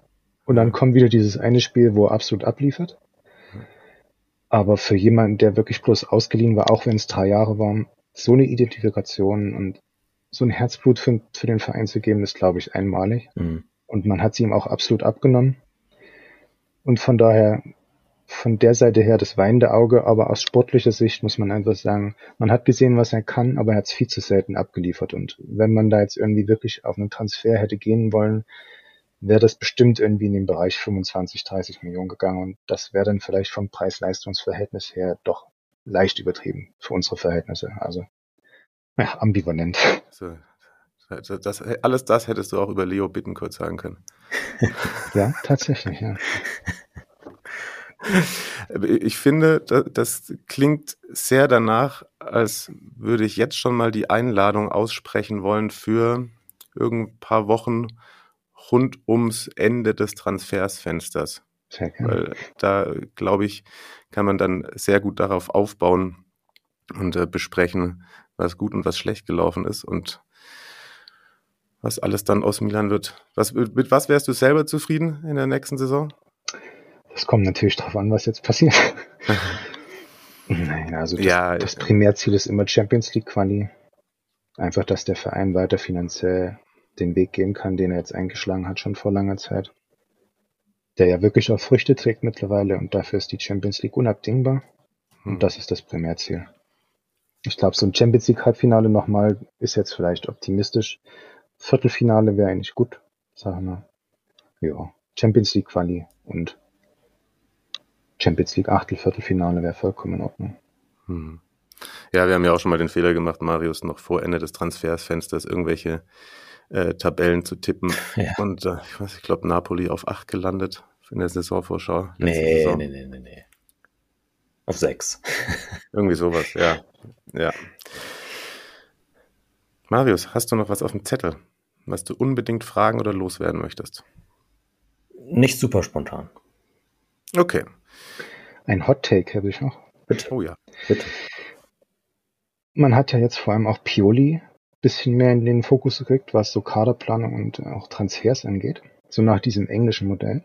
Und dann kommt wieder dieses eine Spiel, wo er absolut abliefert. Aber für jemanden, der wirklich bloß ausgeliehen war, auch wenn es drei Jahre waren, so eine Identifikation und so ein Herzblut für, für den Verein zu geben, ist, glaube ich, einmalig. Mhm. Und man hat sie ihm auch absolut abgenommen. Und von daher, von der Seite her das weinende Auge, aber aus sportlicher Sicht muss man einfach sagen, man hat gesehen, was er kann, aber er hat es viel zu selten abgeliefert. Und wenn man da jetzt irgendwie wirklich auf einen Transfer hätte gehen wollen, wäre das bestimmt irgendwie in den Bereich 25, 30 Millionen gegangen. Und das wäre dann vielleicht vom Preis-Leistungs-Verhältnis her doch leicht übertrieben für unsere Verhältnisse. Also ja, ambivalent. So, das, das, alles das hättest du auch über Leo Bittencourt sagen können. ja, tatsächlich, ja. Ich finde, das klingt sehr danach, als würde ich jetzt schon mal die Einladung aussprechen wollen für irgendein paar Wochen rund ums Ende des Transfersfensters. Weil da, glaube ich, kann man dann sehr gut darauf aufbauen und äh, besprechen, was gut und was schlecht gelaufen ist und was alles dann aus Milan wird. Was, mit was wärst du selber zufrieden in der nächsten Saison? Das kommt natürlich darauf an, was jetzt passiert. Nein, also das, ja, das Primärziel ist immer Champions League Quali. Einfach, dass der Verein weiter finanziell den Weg gehen kann, den er jetzt eingeschlagen hat, schon vor langer Zeit der ja wirklich auch Früchte trägt mittlerweile und dafür ist die Champions League unabdingbar. Und hm. das ist das Primärziel. Ich glaube, so ein Champions League Halbfinale nochmal ist jetzt vielleicht optimistisch. Viertelfinale wäre eigentlich gut, sagen wir. Ja, Champions League Quali und Champions League Achtel, Viertelfinale wäre vollkommen in Ordnung. Hm. Ja, wir haben ja auch schon mal den Fehler gemacht, Marius, noch vor Ende des Transfersfensters irgendwelche äh, Tabellen zu tippen. Ja. Und äh, ich weiß, ich glaube, Napoli auf 8 gelandet in der Saisonvorschau. Nee, Saison. nee, nee, nee, nee. Auf 6. Irgendwie sowas, ja. Ja. Marius, hast du noch was auf dem Zettel, was du unbedingt fragen oder loswerden möchtest? Nicht super spontan. Okay. Ein Hot Take habe ich noch. Bitte. Oh ja. Bitte. Man hat ja jetzt vor allem auch Pioli bisschen mehr in den Fokus gekriegt, was so Kaderplanung und auch Transfers angeht. So nach diesem englischen Modell.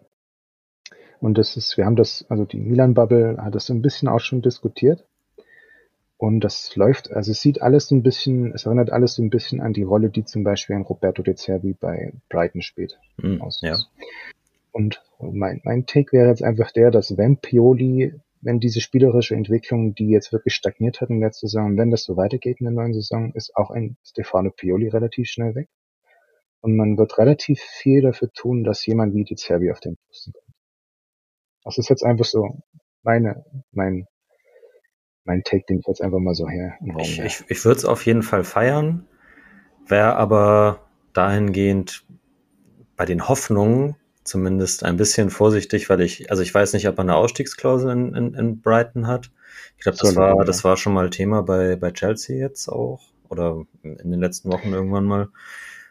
Und das ist, wir haben das, also die Milan-Bubble hat das so ein bisschen auch schon diskutiert. Und das läuft, also es sieht alles so ein bisschen, es erinnert alles so ein bisschen an die Rolle, die zum Beispiel ein Roberto De Zerbi bei Brighton spielt. Mm. Ja. Und mein, mein Take wäre jetzt einfach der, dass wenn Pioli, wenn diese spielerische Entwicklung, die jetzt wirklich stagniert hat in der Saison, wenn das so weitergeht in der neuen Saison, ist auch ein Stefano Pioli relativ schnell weg. Und man wird relativ viel dafür tun, dass jemand wie De Zerbi auf den Posten kommt. Das ist jetzt einfach so meine, mein mein Take, den ich jetzt einfach mal so her. Ich, ich, ich würde es auf jeden Fall feiern, wäre aber dahingehend bei den Hoffnungen zumindest ein bisschen vorsichtig, weil ich, also ich weiß nicht, ob er eine Ausstiegsklausel in, in, in Brighton hat. Ich glaube, das war, das war schon mal Thema bei, bei Chelsea jetzt auch oder in den letzten Wochen irgendwann mal.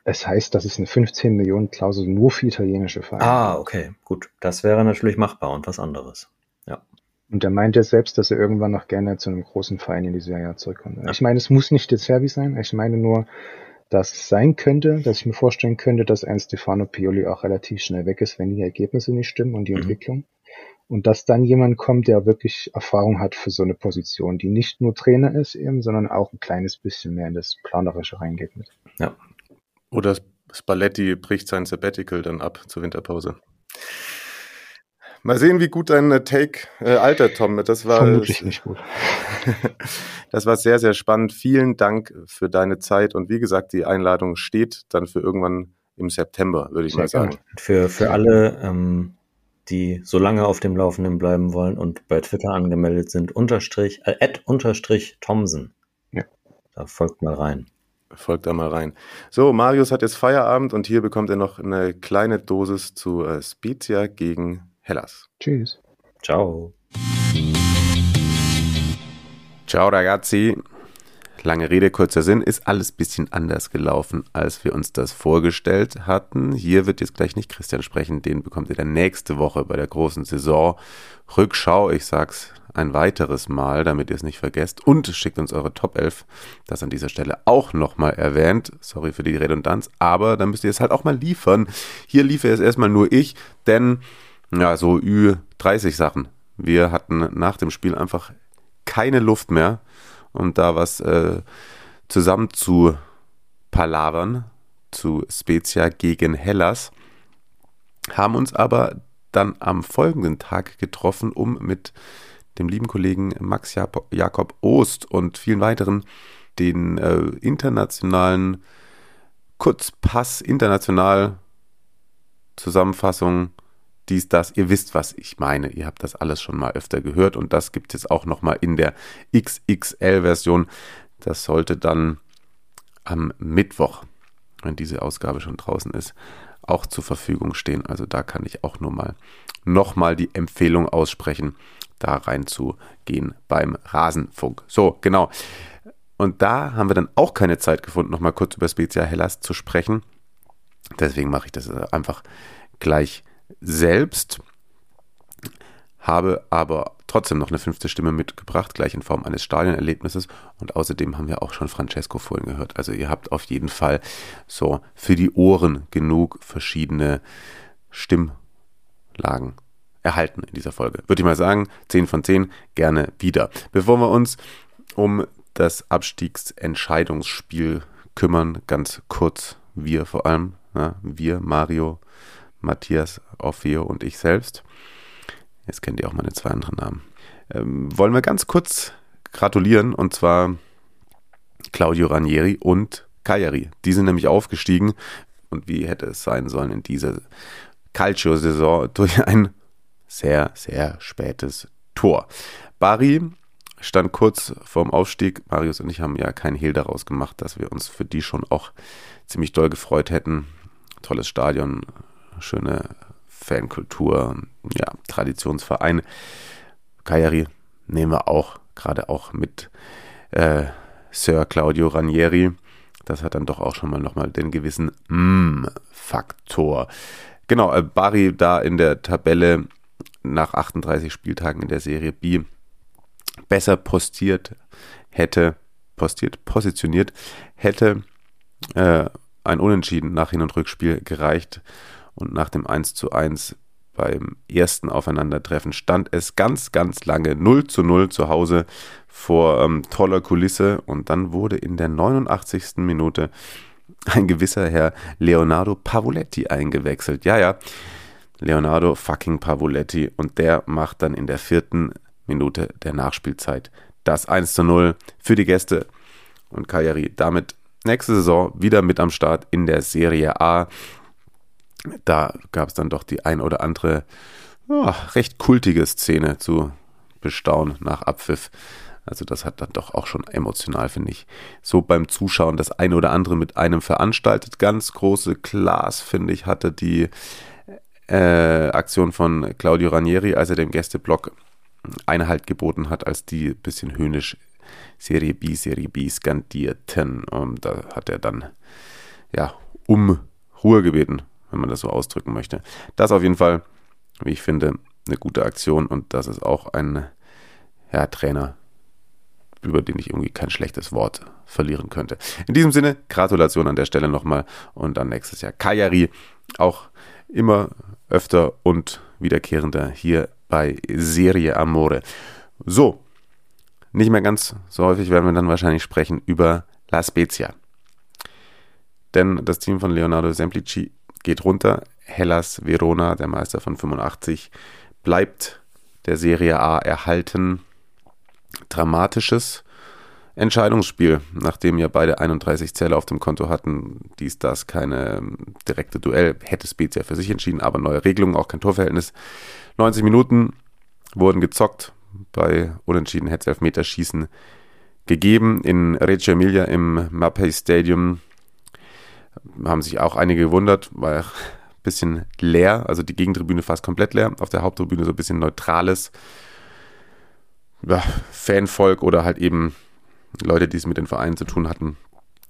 Es heißt, das ist eine 15 Millionen Klausel nur für italienische Vereine. Ah, okay, gut. Das wäre natürlich machbar und was anderes. Ja. Und er meinte selbst, dass er irgendwann noch gerne zu einem großen Verein in die Serie zurückkommt. Ich meine, es muss nicht der Servi sein. Ich meine nur, dass es sein könnte, dass ich mir vorstellen könnte, dass ein Stefano Pioli auch relativ schnell weg ist, wenn die Ergebnisse nicht stimmen und die mhm. Entwicklung. Und dass dann jemand kommt, der wirklich Erfahrung hat für so eine Position, die nicht nur Trainer ist eben, sondern auch ein kleines bisschen mehr in das Planerische reingeht mit. Ja. Oder Spalletti bricht sein Sabbatical dann ab zur Winterpause. Mal sehen, wie gut dein äh, Take äh, alter, Tom. Das war vermutlich nicht gut. das war sehr, sehr spannend. Vielen Dank für deine Zeit und wie gesagt, die Einladung steht dann für irgendwann im September, würde ich sehr mal sagen. Für, für alle, ähm, die so lange auf dem Laufenden bleiben wollen und bei Twitter angemeldet sind, unterstrich, äh, at unterstrich Thomsen. Ja. Da folgt mal rein. Folgt da mal rein. So, Marius hat jetzt Feierabend und hier bekommt er noch eine kleine Dosis zu äh, Spezia gegen Hellas. Tschüss. Ciao. Ciao ragazzi. Lange Rede, kurzer Sinn, ist alles ein bisschen anders gelaufen, als wir uns das vorgestellt hatten. Hier wird jetzt gleich nicht Christian sprechen, den bekommt ihr dann nächste Woche bei der großen Saison. Rückschau, ich sag's ein weiteres Mal, damit ihr es nicht vergesst. Und schickt uns eure Top 11, das an dieser Stelle auch nochmal erwähnt. Sorry für die Redundanz, aber dann müsst ihr es halt auch mal liefern. Hier liefere es erstmal nur ich, denn ja, so Ü30 Sachen. Wir hatten nach dem Spiel einfach keine Luft mehr, um da was äh, zusammen zu palavern zu Spezia gegen Hellas, haben uns aber dann am folgenden Tag getroffen, um mit dem lieben Kollegen Max Jakob Ost und vielen weiteren den äh, internationalen Kurzpass, international Zusammenfassung dies, das. Ihr wisst, was ich meine. Ihr habt das alles schon mal öfter gehört und das gibt es auch nochmal in der XXL-Version. Das sollte dann am Mittwoch, wenn diese Ausgabe schon draußen ist, auch zur Verfügung stehen. Also da kann ich auch nur mal nochmal die Empfehlung aussprechen, da reinzugehen beim Rasenfunk. So, genau. Und da haben wir dann auch keine Zeit gefunden, nochmal kurz über Spezia Hellas zu sprechen. Deswegen mache ich das einfach gleich selbst, habe aber trotzdem noch eine fünfte Stimme mitgebracht, gleich in Form eines Stadionerlebnisses. Und außerdem haben wir auch schon Francesco vorhin gehört. Also ihr habt auf jeden Fall so für die Ohren genug verschiedene Stimmlagen erhalten in dieser Folge. Würde ich mal sagen, 10 von 10, gerne wieder. Bevor wir uns um das Abstiegsentscheidungsspiel kümmern, ganz kurz, wir vor allem, ja, wir, Mario, Matthias Orfeo und ich selbst. Jetzt kennt ihr auch meine zwei anderen Namen. Ähm, wollen wir ganz kurz gratulieren und zwar Claudio Ranieri und Cagliari. Die sind nämlich aufgestiegen und wie hätte es sein sollen in dieser Calcio-Saison durch ein sehr, sehr spätes Tor. Bari stand kurz vorm Aufstieg. Marius und ich haben ja keinen Hehl daraus gemacht, dass wir uns für die schon auch ziemlich doll gefreut hätten. Tolles Stadion, schöne Fankultur, ja, Traditionsverein. Cagliari nehmen wir auch, gerade auch mit äh, Sir Claudio Ranieri. Das hat dann doch auch schon mal nochmal den gewissen Mm-Faktor. Genau, äh, Bari da in der Tabelle nach 38 Spieltagen in der Serie B besser postiert hätte, postiert, positioniert, hätte äh, ein Unentschieden nach Hin- und Rückspiel gereicht. Und nach dem 1 zu 1 beim ersten Aufeinandertreffen stand es ganz, ganz lange 0 zu 0 zu Hause vor ähm, toller Kulisse. Und dann wurde in der 89. Minute ein gewisser Herr Leonardo Pavoletti eingewechselt. Ja, ja, Leonardo fucking Pavoletti. Und der macht dann in der vierten Minute der Nachspielzeit das 1 zu 0 für die Gäste. Und Cagliari damit nächste Saison wieder mit am Start in der Serie A. Da gab es dann doch die ein oder andere oh, recht kultige Szene zu bestaunen nach Abpfiff. Also das hat dann doch auch schon emotional, finde ich, so beim Zuschauen das eine oder andere mit einem veranstaltet. Ganz große Klaas, finde ich, hatte die äh, Aktion von Claudio Ranieri, als er dem Gästeblock Einhalt geboten hat, als die bisschen höhnisch Serie B, Serie B skandierten. Und da hat er dann ja um Ruhe gebeten, wenn man das so ausdrücken möchte. Das auf jeden Fall, wie ich finde, eine gute Aktion und das ist auch ein ja, Trainer, über den ich irgendwie kein schlechtes Wort verlieren könnte. In diesem Sinne, Gratulation an der Stelle nochmal und dann nächstes Jahr Kajari, auch immer öfter und wiederkehrender hier bei Serie Amore. So, nicht mehr ganz so häufig werden wir dann wahrscheinlich sprechen über La Spezia. Denn das Team von Leonardo Semplici geht runter. Hellas Verona, der Meister von 85, bleibt der Serie A erhalten. Dramatisches Entscheidungsspiel, nachdem ja beide 31 Zähler auf dem Konto hatten, dies, das, keine ähm, direkte Duell, hätte Spezia für sich entschieden, aber neue Regelungen, auch kein Torverhältnis. 90 Minuten wurden gezockt. Bei Unentschieden hätte es Elfmeterschießen gegeben. In Reggio Emilia im Mapei Stadium haben sich auch einige gewundert, war ein bisschen leer, also die Gegentribüne fast komplett leer. Auf der Haupttribüne so ein bisschen neutrales ja, Fanvolk oder halt eben Leute, die es mit den Vereinen zu tun hatten,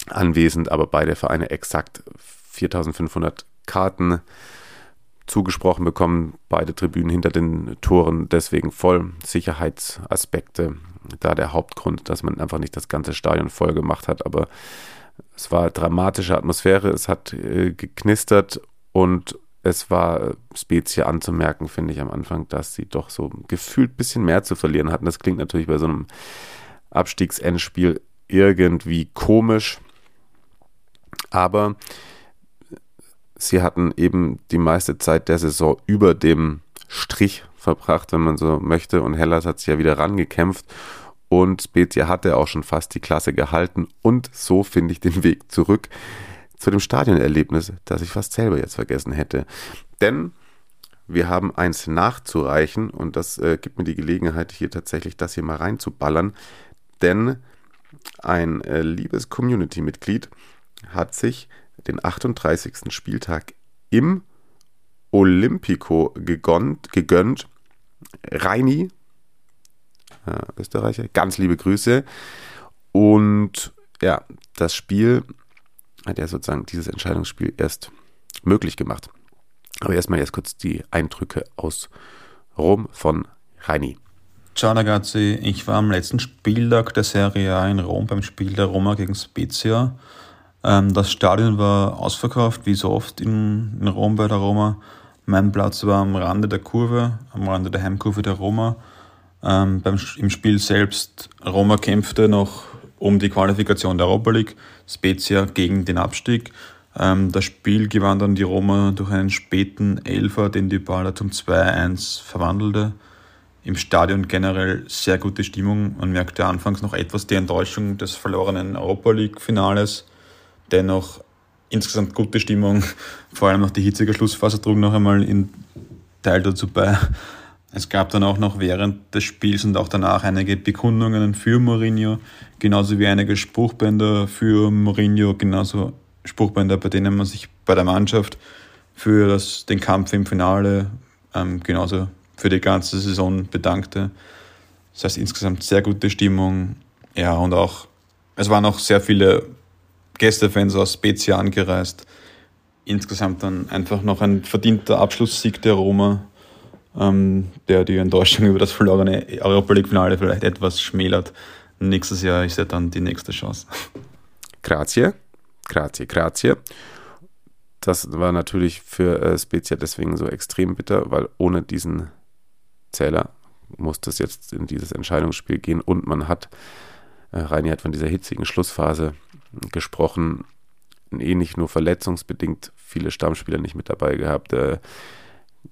anwesend, aber beide Vereine exakt 4500 Karten zugesprochen bekommen, beide Tribünen hinter den Toren, deswegen voll Sicherheitsaspekte. Da der Hauptgrund, dass man einfach nicht das ganze Stadion voll gemacht hat, aber es war dramatische Atmosphäre, es hat äh, geknistert und es war Spezie anzumerken, finde ich am Anfang, dass sie doch so gefühlt ein bisschen mehr zu verlieren hatten. Das klingt natürlich bei so einem Abstiegsendspiel irgendwie komisch, aber sie hatten eben die meiste Zeit der Saison über dem Strich verbracht, wenn man so möchte. Und Hellas hat sich ja wieder rangekämpft. Und Spezia hatte auch schon fast die Klasse gehalten. Und so finde ich den Weg zurück zu dem Stadionerlebnis, das ich fast selber jetzt vergessen hätte. Denn wir haben eins nachzureichen und das äh, gibt mir die Gelegenheit, hier tatsächlich das hier mal reinzuballern. Denn ein äh, liebes Community-Mitglied hat sich den 38. Spieltag im Olympico gegönnt. gegönnt. Reini, Österreicher, ganz liebe Grüße. Und ja, das Spiel hat ja sozusagen dieses Entscheidungsspiel erst möglich gemacht. Aber erstmal jetzt kurz die Eindrücke aus Rom von Reini. Ciao ragazzi, ich war am letzten Spieltag der Serie A in Rom beim Spiel der Roma gegen Spezia. Ähm, das Stadion war ausverkauft, wie so oft in, in Rom bei der Roma. Mein Platz war am Rande der Kurve, am Rande der Heimkurve der Roma. Ähm, beim, Im Spiel selbst, Roma kämpfte noch um die Qualifikation der Europa League, Spezia gegen den Abstieg. Ähm, das Spiel gewann dann die Roma durch einen späten Elfer, den die Baller zum 2-1 verwandelte. Im Stadion generell sehr gute Stimmung. Man merkte anfangs noch etwas die Enttäuschung des verlorenen Europa League-Finales dennoch insgesamt gute Stimmung, vor allem nach die hitzige Schlussphase trug noch einmal in Teil dazu bei. Es gab dann auch noch während des Spiels und auch danach einige Bekundungen für Mourinho, genauso wie einige Spruchbänder für Mourinho, genauso Spruchbänder, bei denen man sich bei der Mannschaft für das, den Kampf im Finale, ähm, genauso für die ganze Saison bedankte. Das heißt insgesamt sehr gute Stimmung. Ja, und auch, es waren auch sehr viele Gästefans aus Spezia angereist. Insgesamt dann einfach noch ein verdienter Abschlusssieg der Roma ähm, der die Enttäuschung über das verlorene Europa League-Finale vielleicht etwas schmälert. Nächstes Jahr ist ja dann die nächste Chance. Grazie, grazie, grazie. Das war natürlich für äh, Spezia deswegen so extrem bitter, weil ohne diesen Zähler musste es jetzt in dieses Entscheidungsspiel gehen und man hat, äh, Reini hat von dieser hitzigen Schlussphase gesprochen, eh nicht nur verletzungsbedingt viele Stammspieler nicht mit dabei gehabt. Äh,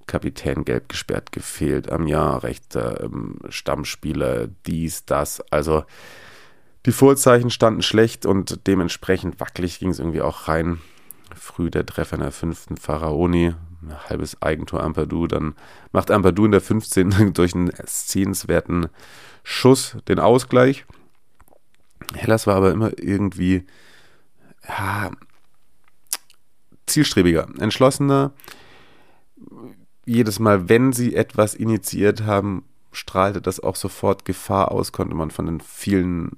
Kapitän gelb gesperrt gefehlt, am Jahr rechter ähm, Stammspieler, dies, das. Also die Vorzeichen standen schlecht und dementsprechend wackelig ging es irgendwie auch rein. Früh der Treffer in der fünften Pharaoni, halbes Eigentor Ampadu, dann macht Ampadu in der 15. durch einen sehenswerten Schuss den Ausgleich. Hellas war aber immer irgendwie ja, zielstrebiger, entschlossener jedes Mal, wenn sie etwas initiiert haben, strahlte das auch sofort Gefahr aus, konnte man von den vielen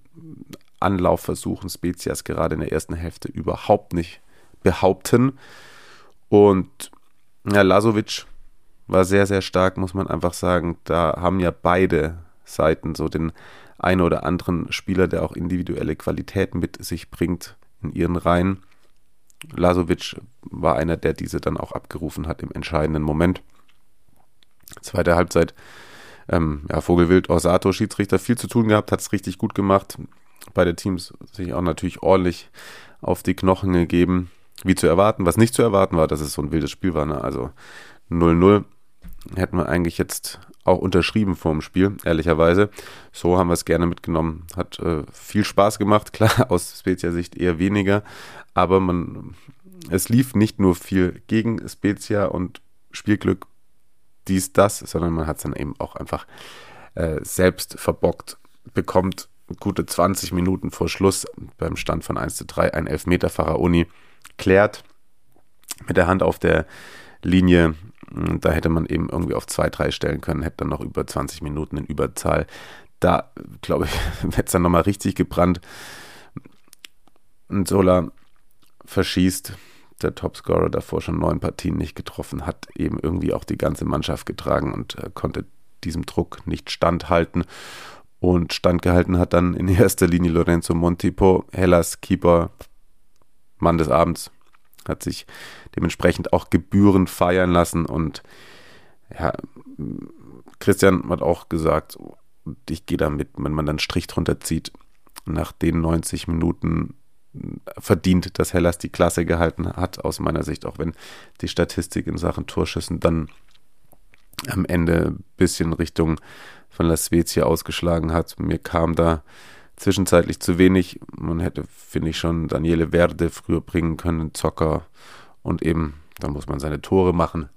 Anlaufversuchen Spezies gerade in der ersten Hälfte überhaupt nicht behaupten. Und ja, Lasovic war sehr, sehr stark, muss man einfach sagen. Da haben ja beide Seiten so den einen oder anderen Spieler, der auch individuelle Qualität mit sich bringt in ihren Reihen. Lasovic war einer, der diese dann auch abgerufen hat im entscheidenden Moment. Zweite Halbzeit, ähm, ja, Vogelwild, Orsato, Schiedsrichter, viel zu tun gehabt, hat es richtig gut gemacht. Beide Teams sich auch natürlich ordentlich auf die Knochen gegeben, wie zu erwarten. Was nicht zu erwarten war, dass es so ein wildes Spiel war. Ne? Also 0-0 hätten wir eigentlich jetzt auch unterschrieben vor dem Spiel, ehrlicherweise. So haben wir es gerne mitgenommen. Hat äh, viel Spaß gemacht, klar, aus Spezia-Sicht eher weniger, aber man, es lief nicht nur viel gegen Spezia und Spielglück dies, das, sondern man hat es dann eben auch einfach äh, selbst verbockt, bekommt gute 20 Minuten vor Schluss beim Stand von 1 zu 3 ein Elfmeter Uni klärt mit der Hand auf der Linie. Da hätte man eben irgendwie auf 2-3 stellen können, hätte dann noch über 20 Minuten in Überzahl. Da, glaube ich, hätte es dann nochmal richtig gebrannt. Und Sola verschießt der Topscorer davor schon neun Partien nicht getroffen, hat eben irgendwie auch die ganze Mannschaft getragen und äh, konnte diesem Druck nicht standhalten. Und standgehalten hat dann in erster Linie Lorenzo Montipo, Hellas Keeper, Mann des Abends, hat sich dementsprechend auch gebührend feiern lassen. Und ja, Christian hat auch gesagt, ich gehe damit, wenn man dann Strich drunter zieht, nach den 90 Minuten verdient, dass Hellas die Klasse gehalten hat, aus meiner Sicht, auch wenn die Statistik in Sachen Torschüssen dann am Ende ein bisschen Richtung von La Spezia ausgeschlagen hat. Mir kam da zwischenzeitlich zu wenig. Man hätte, finde ich, schon Daniele Verde früher bringen können, Zocker und eben, da muss man seine Tore machen,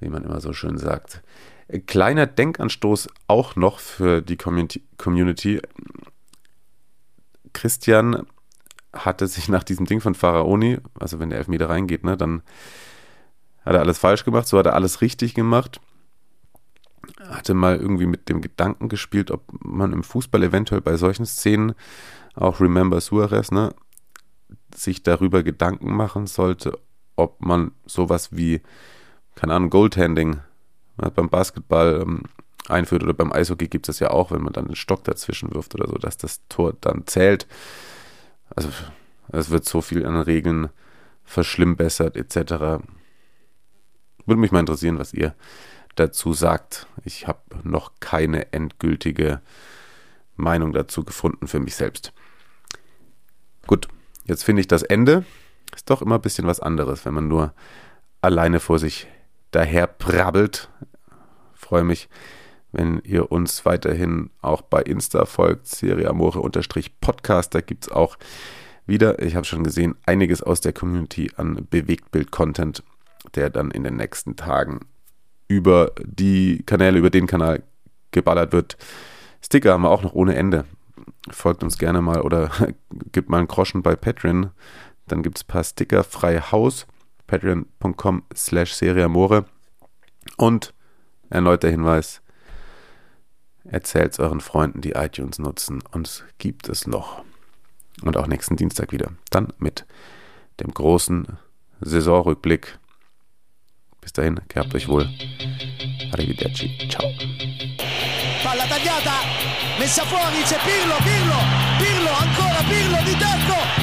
wie man immer so schön sagt. Kleiner Denkanstoß auch noch für die Community. Christian hatte sich nach diesem Ding von Pharaoni, also wenn der Elfmeter reingeht, ne, dann hat er alles falsch gemacht, so hat er alles richtig gemacht. Hatte mal irgendwie mit dem Gedanken gespielt, ob man im Fußball eventuell bei solchen Szenen, auch Remember Suarez, ne, sich darüber Gedanken machen sollte, ob man sowas wie, keine Ahnung, Goaltending ne, beim Basketball ähm, einführt oder beim Eishockey gibt es das ja auch, wenn man dann einen Stock dazwischen wirft oder so, dass das Tor dann zählt also es wird so viel an Regeln verschlimmbessert etc. Würde mich mal interessieren, was ihr dazu sagt. Ich habe noch keine endgültige Meinung dazu gefunden für mich selbst. Gut, jetzt finde ich das Ende ist doch immer ein bisschen was anderes, wenn man nur alleine vor sich daher prabbelt. Freue mich, wenn ihr uns weiterhin auch bei Insta folgt, Serie Amore-Podcast, da gibt es auch wieder, ich habe schon gesehen, einiges aus der Community an Bewegtbild-Content, der dann in den nächsten Tagen über die Kanäle, über den Kanal geballert wird. Sticker haben wir auch noch ohne Ende. Folgt uns gerne mal oder gibt mal einen Groschen bei Patreon. Dann gibt es ein paar Sticker frei Haus. Patreon.com slash Seriamore. Und erneut der Hinweis, erzählt es euren Freunden, die iTunes nutzen. Uns gibt es noch. Und auch nächsten Dienstag wieder. Dann mit dem großen Saisonrückblick. Bis dahin, gehabt euch wohl. Arrivederci. Ciao. Palla tagliata, messa fuori, c'è Pirlo, Pirlo, Pirlo, ancora Pirlo di tacco,